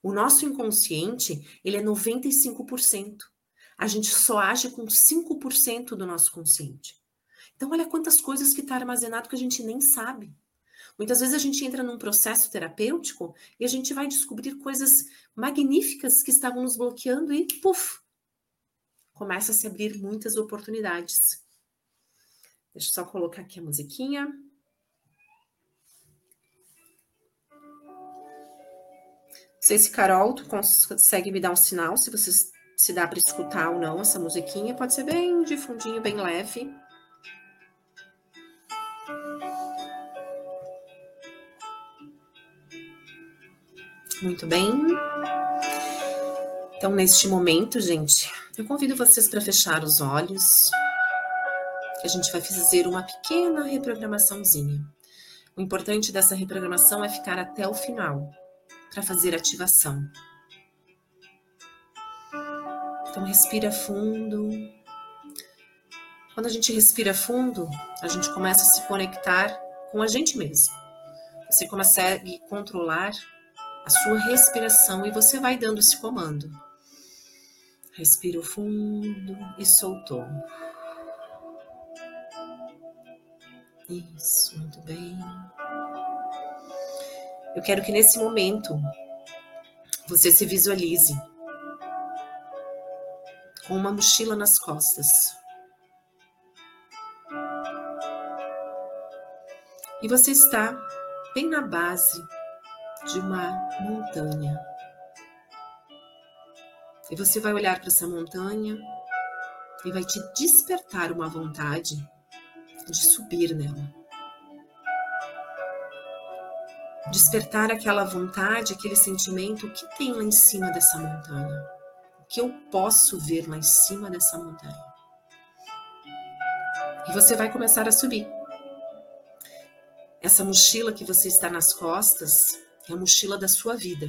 O nosso inconsciente, ele é 95%. A gente só age com 5% do nosso consciente. Então, olha quantas coisas que está armazenado que a gente nem sabe. Muitas vezes a gente entra num processo terapêutico e a gente vai descobrir coisas magníficas que estavam nos bloqueando e, puf, começa a se abrir muitas oportunidades. Deixa eu só colocar aqui a musiquinha. Não sei se Carol, tu consegue me dar um sinal se você se dá para escutar ou não essa musiquinha. Pode ser bem de fundinho, bem leve. Muito bem. Então, neste momento, gente, eu convido vocês para fechar os olhos. A gente vai fazer uma pequena reprogramaçãozinha. O importante dessa reprogramação é ficar até o final para fazer ativação. Então, respira fundo. Quando a gente respira fundo, a gente começa a se conectar com a gente mesmo. Você consegue controlar a sua respiração e você vai dando esse comando. Respira fundo e soltou. Isso, muito bem. Eu quero que nesse momento você se visualize com uma mochila nas costas. E você está bem na base de uma montanha. E você vai olhar para essa montanha e vai te despertar uma vontade de subir nela. Despertar aquela vontade, aquele sentimento, o que tem lá em cima dessa montanha? O que eu posso ver lá em cima dessa montanha? E você vai começar a subir. Essa mochila que você está nas costas, é a mochila da sua vida.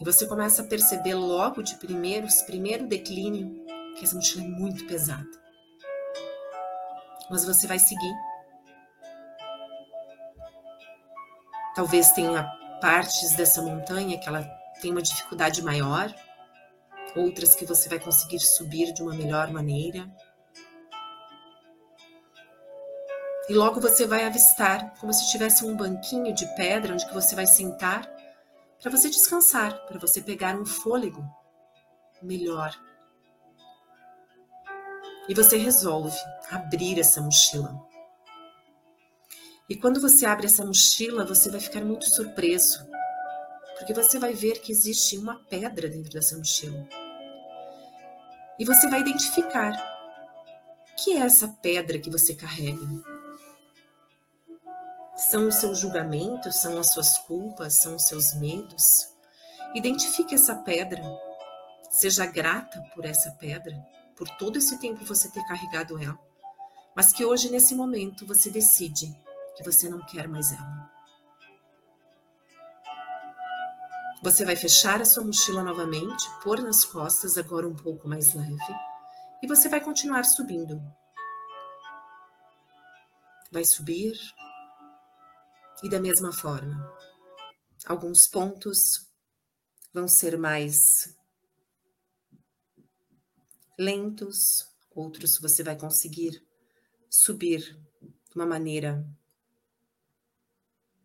E você começa a perceber logo de primeiros, primeiro declínio, que essa mochila é muito pesada. Mas você vai seguir. Talvez tenha partes dessa montanha que ela tem uma dificuldade maior, outras que você vai conseguir subir de uma melhor maneira. E logo você vai avistar, como se tivesse um banquinho de pedra onde que você vai sentar para você descansar, para você pegar um fôlego melhor. E você resolve abrir essa mochila. E quando você abre essa mochila, você vai ficar muito surpreso, porque você vai ver que existe uma pedra dentro dessa mochila. E você vai identificar que é essa pedra que você carrega. São os seus julgamentos, são as suas culpas, são os seus medos. Identifique essa pedra. Seja grata por essa pedra, por todo esse tempo você ter carregado ela. Mas que hoje, nesse momento, você decide que você não quer mais ela. Você vai fechar a sua mochila novamente, pôr nas costas, agora um pouco mais leve, e você vai continuar subindo. Vai subir, e da mesma forma, alguns pontos vão ser mais lentos, outros você vai conseguir subir de uma maneira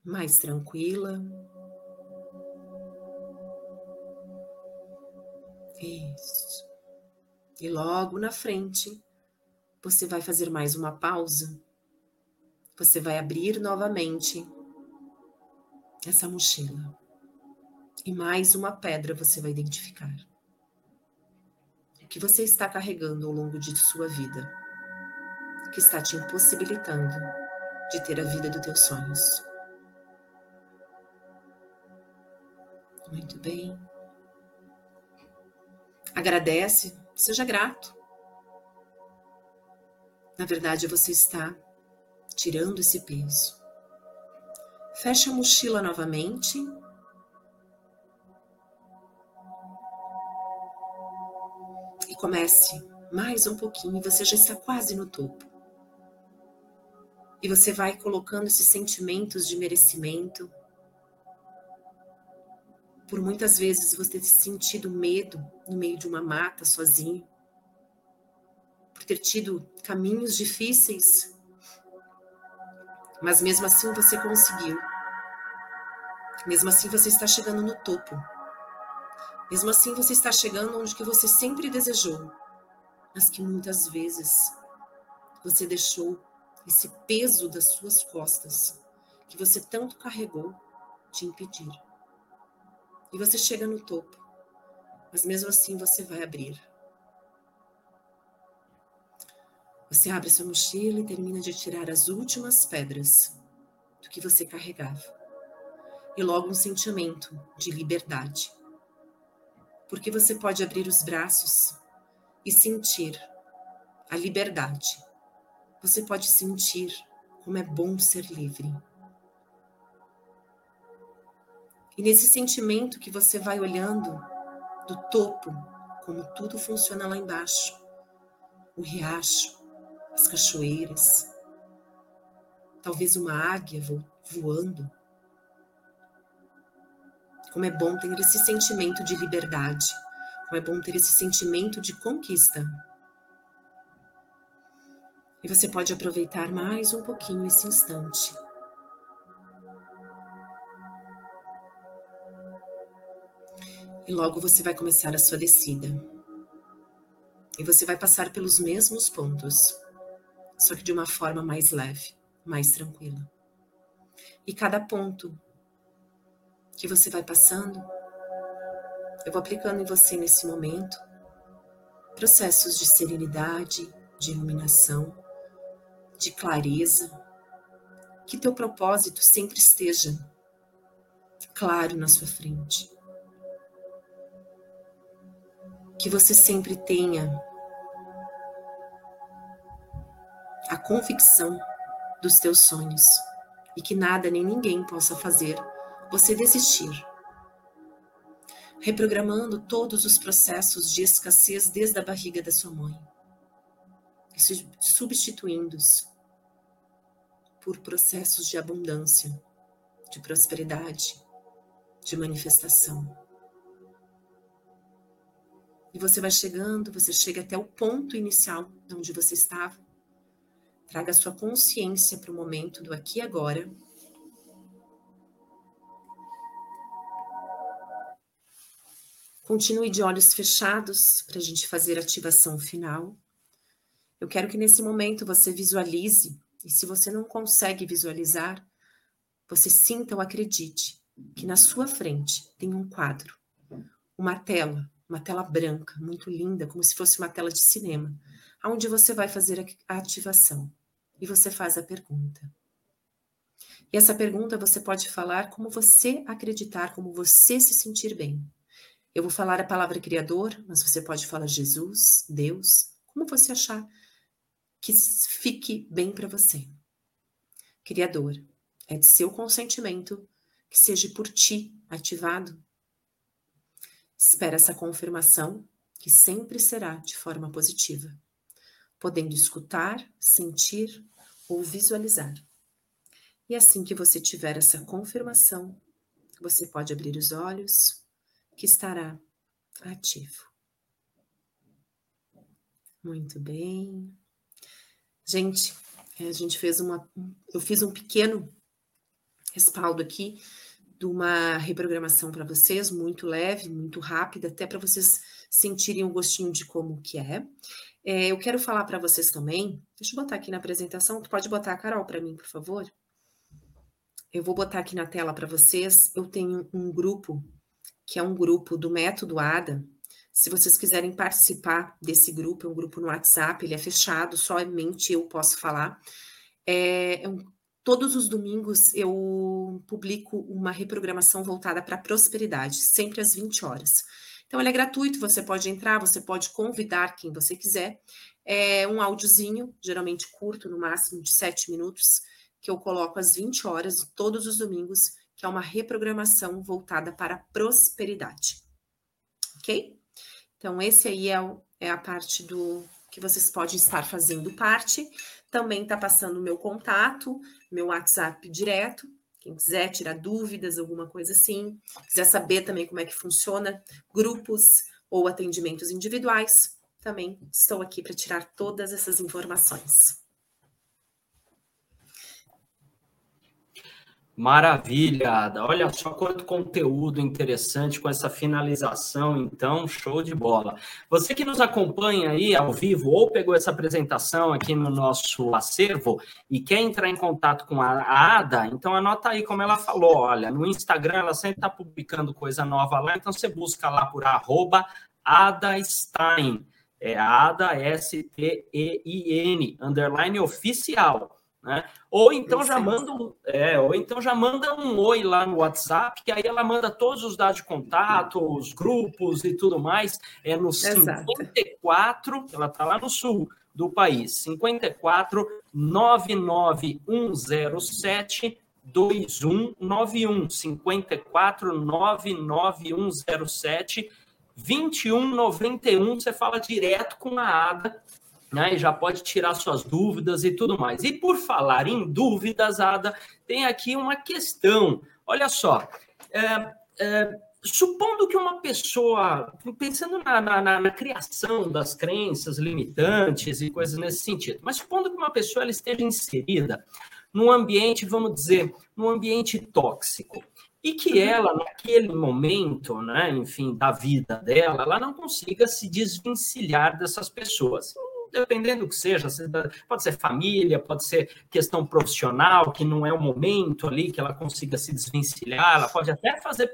mais tranquila. Isso. E logo na frente, você vai fazer mais uma pausa. Você vai abrir novamente essa mochila. E mais uma pedra você vai identificar. Que você está carregando ao longo de sua vida, que está te impossibilitando de ter a vida dos teus sonhos. Muito bem. Agradece, seja grato. Na verdade, você está tirando esse peso. Feche a mochila novamente. E comece mais um pouquinho, você já está quase no topo. E você vai colocando esses sentimentos de merecimento. Por muitas vezes você ter sentido medo no meio de uma mata sozinho. Por ter tido caminhos difíceis. Mas mesmo assim você conseguiu. Mesmo assim você está chegando no topo. Mesmo assim você está chegando onde que você sempre desejou, mas que muitas vezes você deixou esse peso das suas costas, que você tanto carregou, te impedir. E você chega no topo, mas mesmo assim você vai abrir. Você abre sua mochila e termina de tirar as últimas pedras do que você carregava e logo um sentimento de liberdade. Porque você pode abrir os braços e sentir a liberdade. Você pode sentir como é bom ser livre. E nesse sentimento que você vai olhando do topo, como tudo funciona lá embaixo, o riacho, as cachoeiras, talvez uma águia voando, como é bom ter esse sentimento de liberdade. Como é bom ter esse sentimento de conquista. E você pode aproveitar mais um pouquinho esse instante. E logo você vai começar a sua descida. E você vai passar pelos mesmos pontos, só que de uma forma mais leve, mais tranquila. E cada ponto que você vai passando, eu vou aplicando em você nesse momento processos de serenidade, de iluminação, de clareza, que teu propósito sempre esteja claro na sua frente. Que você sempre tenha a convicção dos teus sonhos e que nada nem ninguém possa fazer você desistir. Reprogramando todos os processos de escassez desde a barriga da sua mãe, substituindo-os por processos de abundância, de prosperidade, de manifestação. E você vai chegando, você chega até o ponto inicial onde você estava. Traga sua consciência para o momento do aqui e agora Continue de olhos fechados para a gente fazer a ativação final. Eu quero que nesse momento você visualize, e se você não consegue visualizar, você sinta ou acredite que na sua frente tem um quadro, uma tela, uma tela branca, muito linda, como se fosse uma tela de cinema, onde você vai fazer a ativação e você faz a pergunta. E essa pergunta você pode falar como você acreditar, como você se sentir bem. Eu vou falar a palavra Criador, mas você pode falar Jesus, Deus, como você achar que fique bem para você. Criador, é de seu consentimento que seja por ti ativado. Espera essa confirmação, que sempre será de forma positiva, podendo escutar, sentir ou visualizar. E assim que você tiver essa confirmação, você pode abrir os olhos que estará ativo. Muito bem. Gente, a gente fez uma. Eu fiz um pequeno respaldo aqui de uma reprogramação para vocês, muito leve, muito rápida, até para vocês sentirem o gostinho de como que é. É eu quero falar para vocês também, deixa eu botar aqui na apresentação, tu pode botar a Carol para mim, por favor? Eu vou botar aqui na tela para vocês, eu tenho um grupo que é um grupo do Método ADA. Se vocês quiserem participar desse grupo, é um grupo no WhatsApp, ele é fechado, somente eu posso falar. É, é todos os domingos eu publico uma reprogramação voltada para a prosperidade, sempre às 20 horas. Então, ele é gratuito, você pode entrar, você pode convidar quem você quiser. É um áudiozinho, geralmente curto, no máximo de 7 minutos, que eu coloco às 20 horas, todos os domingos, que é uma reprogramação voltada para a prosperidade. Ok? Então, esse aí é, é a parte do que vocês podem estar fazendo parte. Também está passando o meu contato, meu WhatsApp direto. Quem quiser tirar dúvidas, alguma coisa assim, quiser saber também como é que funciona, grupos ou atendimentos individuais, também estou aqui para tirar todas essas informações. Maravilha, Ada. Olha só quanto conteúdo interessante com essa finalização, então, show de bola. Você que nos acompanha aí ao vivo ou pegou essa apresentação aqui no nosso acervo e quer entrar em contato com a Ada, então anota aí como ela falou, olha, no Instagram ela sempre está publicando coisa nova lá, então você busca lá por arroba Ada Stein, é Ada S-T-E-I-N, underline oficial. Né? Ou então já manda um, é, ou então já manda um oi lá no WhatsApp, que aí ela manda todos os dados de contato, os grupos e tudo mais. É no Exato. 54, ela está lá no sul do país, 54 99107 2191 54 99107 2191. Você fala direto com a Ada né, e já pode tirar suas dúvidas e tudo mais. E por falar em dúvidas, Ada, tem aqui uma questão. Olha só, é, é, supondo que uma pessoa, pensando na, na, na, criação das crenças limitantes e coisas nesse sentido, mas supondo que uma pessoa esteja inserida num ambiente, vamos dizer, num ambiente tóxico, e que ela, naquele momento, né, enfim, da vida dela, ela não consiga se desvencilhar dessas pessoas dependendo do que seja, pode ser família, pode ser questão profissional, que não é o momento ali que ela consiga se desvencilhar, ela pode até fazer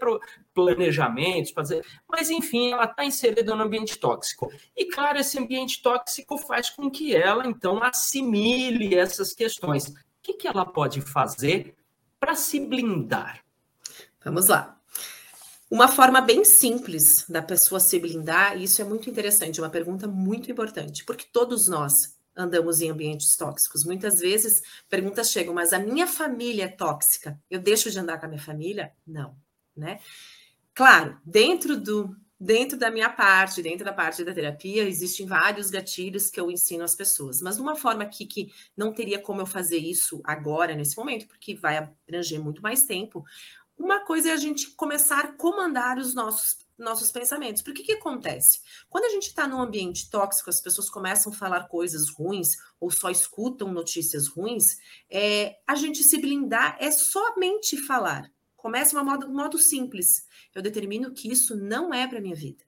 planejamentos, fazer, mas enfim, ela está inserida no ambiente tóxico. E claro, esse ambiente tóxico faz com que ela então assimile essas questões. O que, que ela pode fazer para se blindar? Vamos lá. Uma forma bem simples da pessoa se blindar, e isso é muito interessante, uma pergunta muito importante, porque todos nós andamos em ambientes tóxicos. Muitas vezes perguntas chegam, mas a minha família é tóxica, eu deixo de andar com a minha família? Não, né? Claro, dentro do dentro da minha parte, dentro da parte da terapia, existem vários gatilhos que eu ensino às pessoas, mas de uma forma aqui que não teria como eu fazer isso agora, nesse momento, porque vai abranger muito mais tempo. Uma coisa é a gente começar a comandar os nossos nossos pensamentos. Porque o que acontece? Quando a gente está num ambiente tóxico, as pessoas começam a falar coisas ruins ou só escutam notícias ruins, é, a gente se blindar é somente falar. Começa um modo, modo simples. Eu determino que isso não é para minha vida.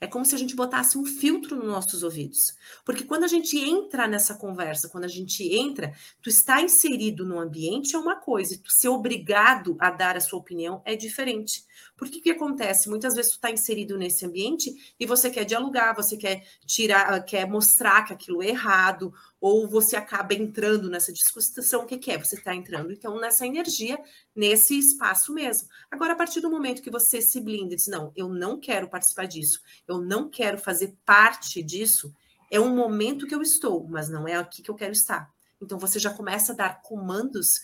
É como se a gente botasse um filtro nos nossos ouvidos. Porque quando a gente entra nessa conversa, quando a gente entra, tu está inserido no ambiente é uma coisa, e tu ser obrigado a dar a sua opinião é diferente. Porque que acontece? Muitas vezes tu está inserido nesse ambiente e você quer dialogar, você quer tirar, quer mostrar que aquilo é errado, ou você acaba entrando nessa discussão, o que, que é? Você está entrando, então, nessa energia, nesse espaço mesmo. Agora, a partir do momento que você se blinda e diz, não, eu não quero participar disso, eu não quero fazer parte disso, é um momento que eu estou, mas não é aqui que eu quero estar. Então você já começa a dar comandos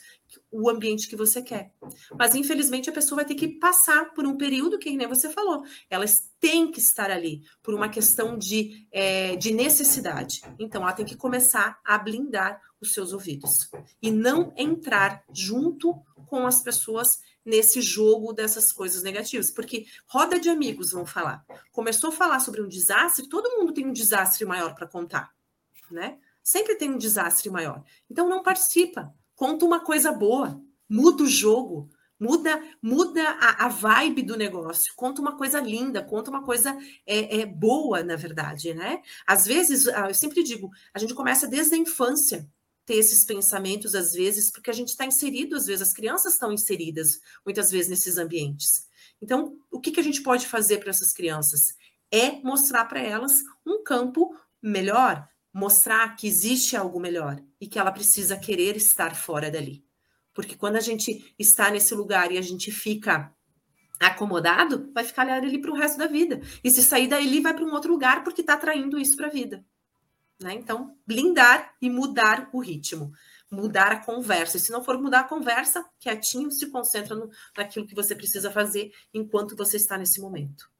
o ambiente que você quer. Mas infelizmente a pessoa vai ter que passar por um período que nem você falou. Elas têm que estar ali por uma questão de, é, de necessidade. Então ela tem que começar a blindar os seus ouvidos e não entrar junto com as pessoas nesse jogo dessas coisas negativas, porque roda de amigos vão falar. Começou a falar sobre um desastre, todo mundo tem um desastre maior para contar, né? Sempre tem um desastre maior. Então não participa. Conta uma coisa boa, muda o jogo, muda muda a, a vibe do negócio, conta uma coisa linda, conta uma coisa é, é, boa, na verdade, né? Às vezes, ah, eu sempre digo, a gente começa desde a infância ter esses pensamentos, às vezes, porque a gente está inserido, às vezes, as crianças estão inseridas, muitas vezes, nesses ambientes. Então, o que, que a gente pode fazer para essas crianças? É mostrar para elas um campo melhor, mostrar que existe algo melhor e que ela precisa querer estar fora dali. Porque quando a gente está nesse lugar e a gente fica acomodado, vai ficar ali para o resto da vida. E se sair dali, vai para um outro lugar porque está traindo isso para a vida. Né? Então, blindar e mudar o ritmo, mudar a conversa. E se não for mudar a conversa, quietinho, se concentra no, naquilo que você precisa fazer enquanto você está nesse momento.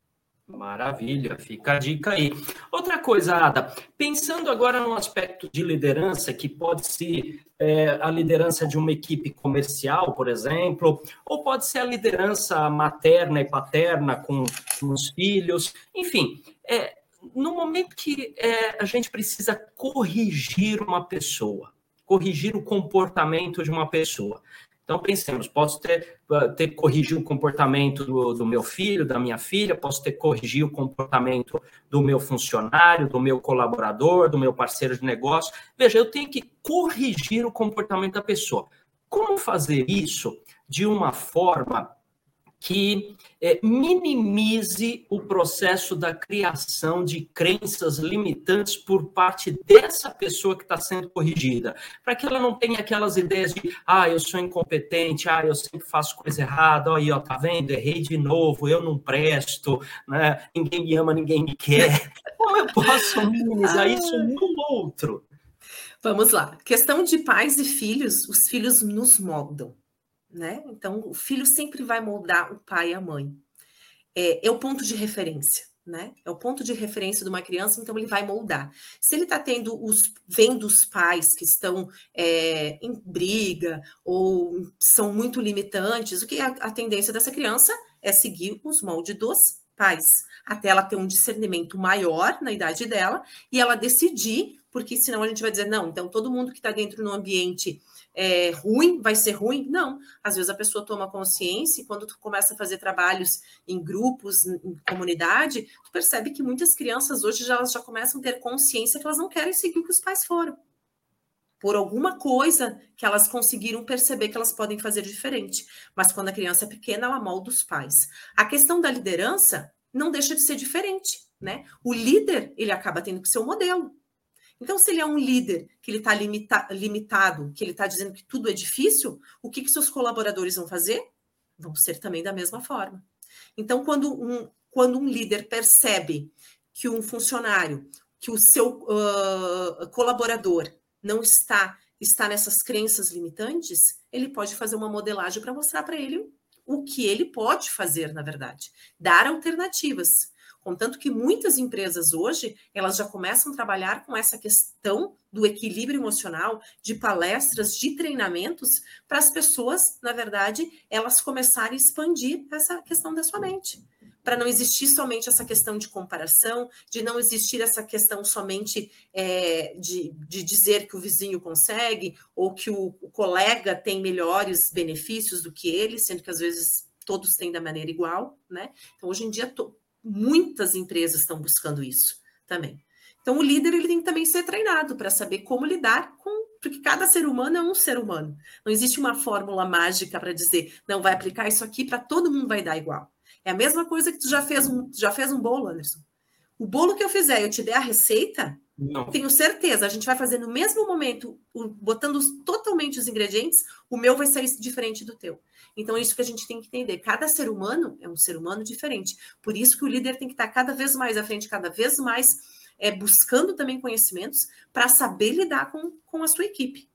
Maravilha, fica a dica aí. Outra coisa, Ada, pensando agora no aspecto de liderança, que pode ser é, a liderança de uma equipe comercial, por exemplo, ou pode ser a liderança materna e paterna com, com os filhos, enfim, é, no momento que é, a gente precisa corrigir uma pessoa, corrigir o comportamento de uma pessoa. Então, pensemos, posso ter, ah, ter corrigir o comportamento do, do, meu filho, da minha filha, posso ter corrigir o comportamento do meu funcionário, do meu colaborador, do meu parceiro de negócio. Veja, eu tenho que corrigir o comportamento da pessoa. Como fazer isso de uma forma que é, minimize o processo da criação de crenças limitantes por parte dessa pessoa que está sendo corrigida, para que ela não tenha aquelas ideias de ah, eu sou incompetente, ah, eu sempre faço coisa errada, aí, ó, tá vendo? Errei de novo, eu não presto, né? ninguém me ama, ninguém me quer. Como eu posso minimizar isso no outro? Vamos lá. Questão de pais e filhos, os filhos nos moldam né? Então, o filho sempre vai moldar o pai e a mãe. É, é, o ponto de referência, né? É o ponto de referência de uma criança, então ele vai moldar. Se ele está tendo os vendo os pais que estão é, em briga ou são muito limitantes, o que a, a tendência dessa criança é seguir os moldes dos pais, até ela ter um discernimento maior na idade dela e ela decidir, porque senão a gente vai dizer, não, então todo mundo que está dentro do ambiente é, ruim, vai ser ruim? Não. Às vezes a pessoa toma consciência e quando tu começa a fazer trabalhos em grupos, em comunidade, tu percebe que muitas crianças hoje já, elas já começam a ter consciência que elas não querem seguir o que os pais foram. Por alguma coisa que elas conseguiram perceber que elas podem fazer diferente. Mas quando a criança é pequena, ela molda os pais. A questão da liderança não deixa de ser diferente, né? O líder, ele acaba tendo que ser o modelo. Então, se ele é um líder que ele está limita limitado, que ele está dizendo que tudo é difícil, o que, que seus colaboradores vão fazer? Vão ser também da mesma forma. Então, quando um, quando um líder percebe que um funcionário, que o seu uh, colaborador não está está nessas crenças limitantes, ele pode fazer uma modelagem para mostrar para ele o que ele pode fazer, na verdade, dar alternativas. Contanto que muitas empresas hoje, elas já começam a trabalhar com essa questão do equilíbrio emocional, de palestras, de treinamentos, para as pessoas, na verdade, elas começarem a expandir essa questão da sua mente. Para não existir somente essa questão de comparação, de não existir essa questão somente é, de, de dizer que o vizinho consegue, ou que o, o colega tem melhores benefícios do que ele, sendo que às vezes todos têm da maneira igual, né? Então, hoje em dia, muitas empresas estão buscando isso também. Então, o líder ele tem que também ser treinado para saber como lidar com. Porque cada ser humano é um ser humano. Não existe uma fórmula mágica para dizer, não, vai aplicar isso aqui para todo mundo vai dar igual. É a mesma coisa que tu já fez um, já fez um bolo, Anderson. O bolo que eu fizer, eu te der a receita, não. tenho certeza, a gente vai fazer no mesmo momento, botando totalmente os ingredientes, o meu vai sair diferente do teu. Então, é isso que a gente tem que entender. Cada ser humano é um ser humano diferente. Por isso que o líder tem que estar cada vez mais à frente, cada vez mais é, buscando também conhecimentos para saber lidar com, com a sua equipe.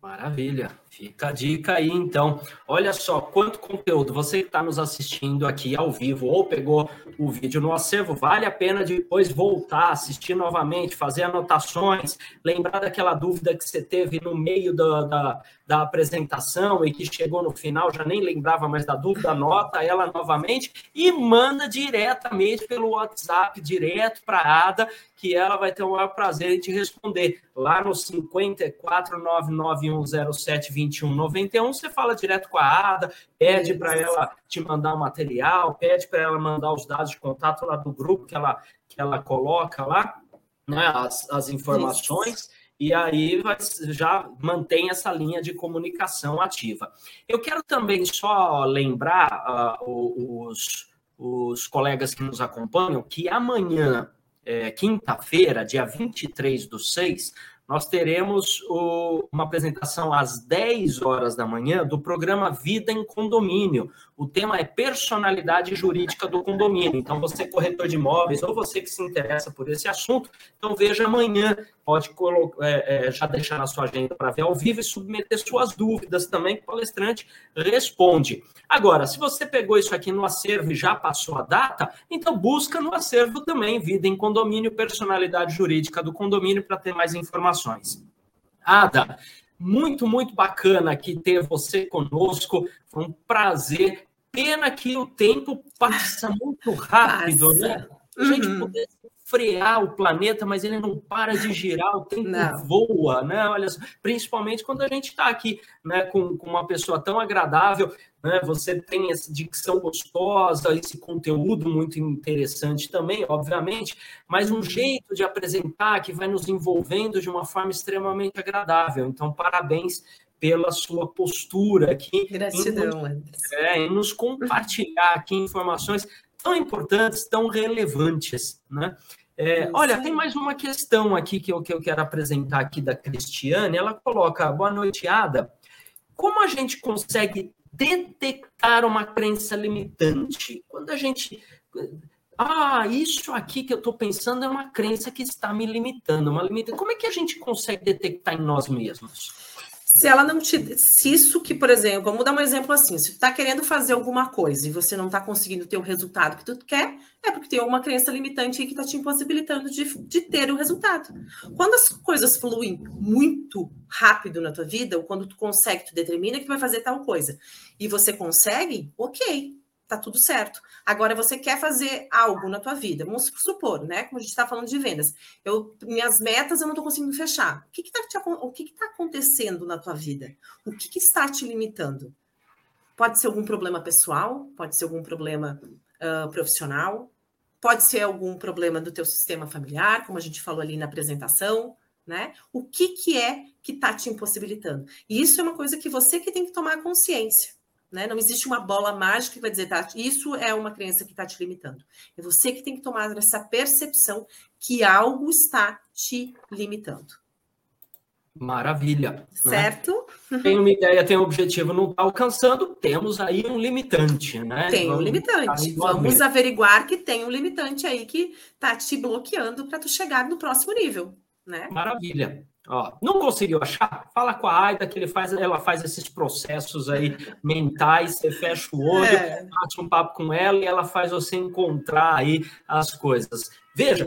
Maravilha, fica a dica aí então. Olha só quanto conteúdo você está nos assistindo aqui ao vivo ou pegou o vídeo no acervo, vale a pena depois voltar, assistir novamente, fazer anotações, lembrar daquela dúvida que você teve no meio da, da, da apresentação e que chegou no final, já nem lembrava mais da dúvida, anota ela novamente e manda diretamente pelo WhatsApp, direto para a Ada, que ela vai ter o maior prazer em te responder. Lá no 54991072191, você fala direto com a Ada, pede para ela te mandar o material, pede para ela mandar os dados de contato lá do grupo que ela, que ela coloca lá, né, as, as informações. Isso e aí vai, já mantém essa linha de comunicação ativa. Eu quero também só lembrar uh, os, os colegas que nos acompanham que amanhã, é, quinta-feira, dia 23 do 6, nós teremos o, uma apresentação às 10 horas da manhã do programa Vida em Condomínio. O tema é personalidade jurídica do condomínio. Então, você, corretor de imóveis, ou você que se interessa por esse assunto, então veja amanhã. Pode é, é, já deixar na sua agenda para ver ao vivo e submeter suas dúvidas também, que o palestrante responde. Agora, se você pegou isso aqui no acervo e já passou a data, então busca no acervo também Vida em Condomínio, personalidade jurídica do condomínio, para ter mais informações. Ada, muito, muito bacana aqui ter você conosco. Foi um prazer pena que o tempo passa muito rápido, passa. né? A gente uhum. pudesse frear o planeta, mas ele não para de girar, o tempo não. voa, né? Olha, principalmente quando a gente está aqui, né, com, com, uma pessoa tão agradável, né? Você tem essa dicção gostosa, esse conteúdo muito interessante também, obviamente, mas um jeito de apresentar que vai nos envolvendo de uma forma extremamente agradável. Então, parabéns pela sua postura aqui. Gratidão, em é, em nos compartilhar aqui informações tão importantes, tão relevantes, né? É, olha, tem mais uma questão aqui que eu, que eu quero apresentar aqui da Cristiane. Ela coloca, boa noite, Ada. Como a gente consegue detectar uma crença limitante? Quando a gente ah, isso aqui que eu estou pensando é uma crença que está me limitando, uma limitação. Como é que a gente consegue detectar em nós mesmos? Se ela não te. Se isso que, por exemplo, vamos dar um exemplo assim: se tu está querendo fazer alguma coisa e você não está conseguindo ter o resultado que tu quer, é porque tem alguma crença limitante aí que está te impossibilitando de, de ter o resultado. Quando as coisas fluem muito rápido na tua vida, ou quando tu consegue, tu determina que vai fazer tal coisa, e você consegue, ok, tá tudo certo. Agora você quer fazer algo na tua vida, vamos supor, né? Como a gente está falando de vendas, eu minhas metas eu não estou conseguindo fechar. O que está que que tá acontecendo na tua vida? O que, que, está te limitando? Pode ser algum problema pessoal, pode ser algum problema uh, profissional, pode ser algum problema do teu sistema familiar, como a gente falou ali na apresentação, né? O que que é que está te impossibilitando? E isso é uma coisa que você que tem que tomar consciência. Né? Não existe uma bola mágica que vai dizer, tá, isso é uma crença que está te limitando. É você que tem que tomar essa percepção que algo está te limitando. Maravilha. Né? Certo? Né? Tem uma ideia, tem um objetivo, não está alcançando, temos aí um limitante, né? Tem um limitante. Vamos averiguar que tem um limitante aí que está te bloqueando para tu chegar no próximo nível, né? Maravilha. Ó, não conseguiu achar? Fala com a Aida que ele faz, ela faz esses processos aí mentais, você fecha o olho, é. bate um papo com ela e ela faz você encontrar aí as coisas. Veja,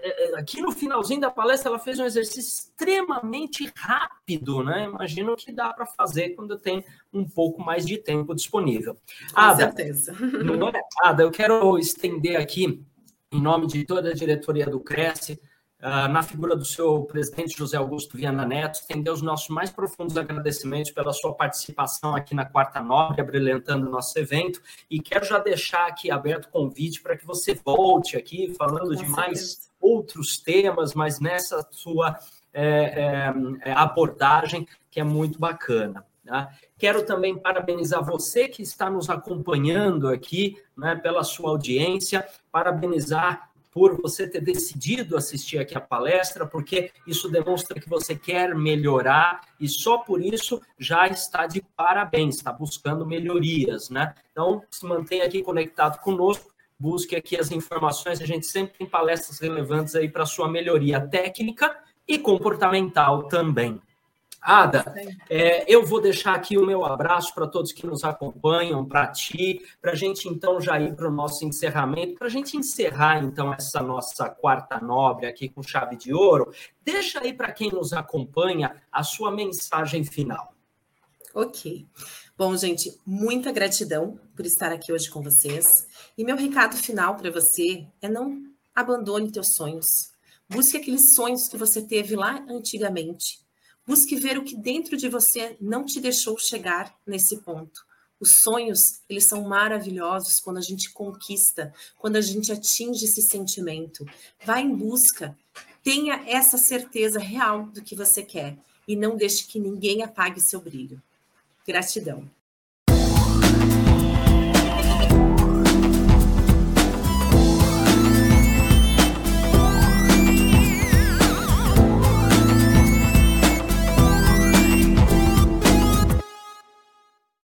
é, é, aqui no finalzinho da palestra ela fez um exercício extremamente rápido, né? Imagino que dá para fazer quando tem um pouco mais de tempo disponível. Com Ada, certeza. Não é? Ada, eu quero estender aqui, em nome de toda a diretoria do Cresce, ah, na figura do seu presidente José Augusto Viana Neto, estender os nossos mais profundos agradecimentos pela sua participação aqui na Quarta Nobre, brilhantando o nosso evento, e quero já deixar aqui aberto o convite para que você volte aqui falando de mais outros temas, mas nessa sua é, é, abordagem que é muito bacana. Tá? Quero também parabenizar você que está nos acompanhando aqui, né, pela sua audiência, parabenizar por você ter decidido assistir aqui a palestra, porque isso demonstra que você quer melhorar e só por isso já está de parabéns, está buscando melhorias, né? Então, se mantenha aqui conectado conosco, busque aqui as informações, a gente sempre tem palestras relevantes aí para sua melhoria técnica e comportamental também. Ada, é, eu vou deixar aqui o meu abraço para todos que nos acompanham, para ti, para a gente então já ir para o nosso encerramento, para a gente encerrar então essa nossa quarta nobre aqui com chave de ouro. Deixa aí para quem nos acompanha a sua mensagem final. Ok. Bom, gente, muita gratidão por estar aqui hoje com vocês. E meu recado final para você é não abandone teus sonhos. Busque aqueles sonhos que você teve lá antigamente Busque ver o que dentro de você não te deixou chegar nesse ponto. Os sonhos, eles são maravilhosos quando a gente conquista, quando a gente atinge esse sentimento. Vá em busca, tenha essa certeza real do que você quer e não deixe que ninguém apague seu brilho. Gratidão.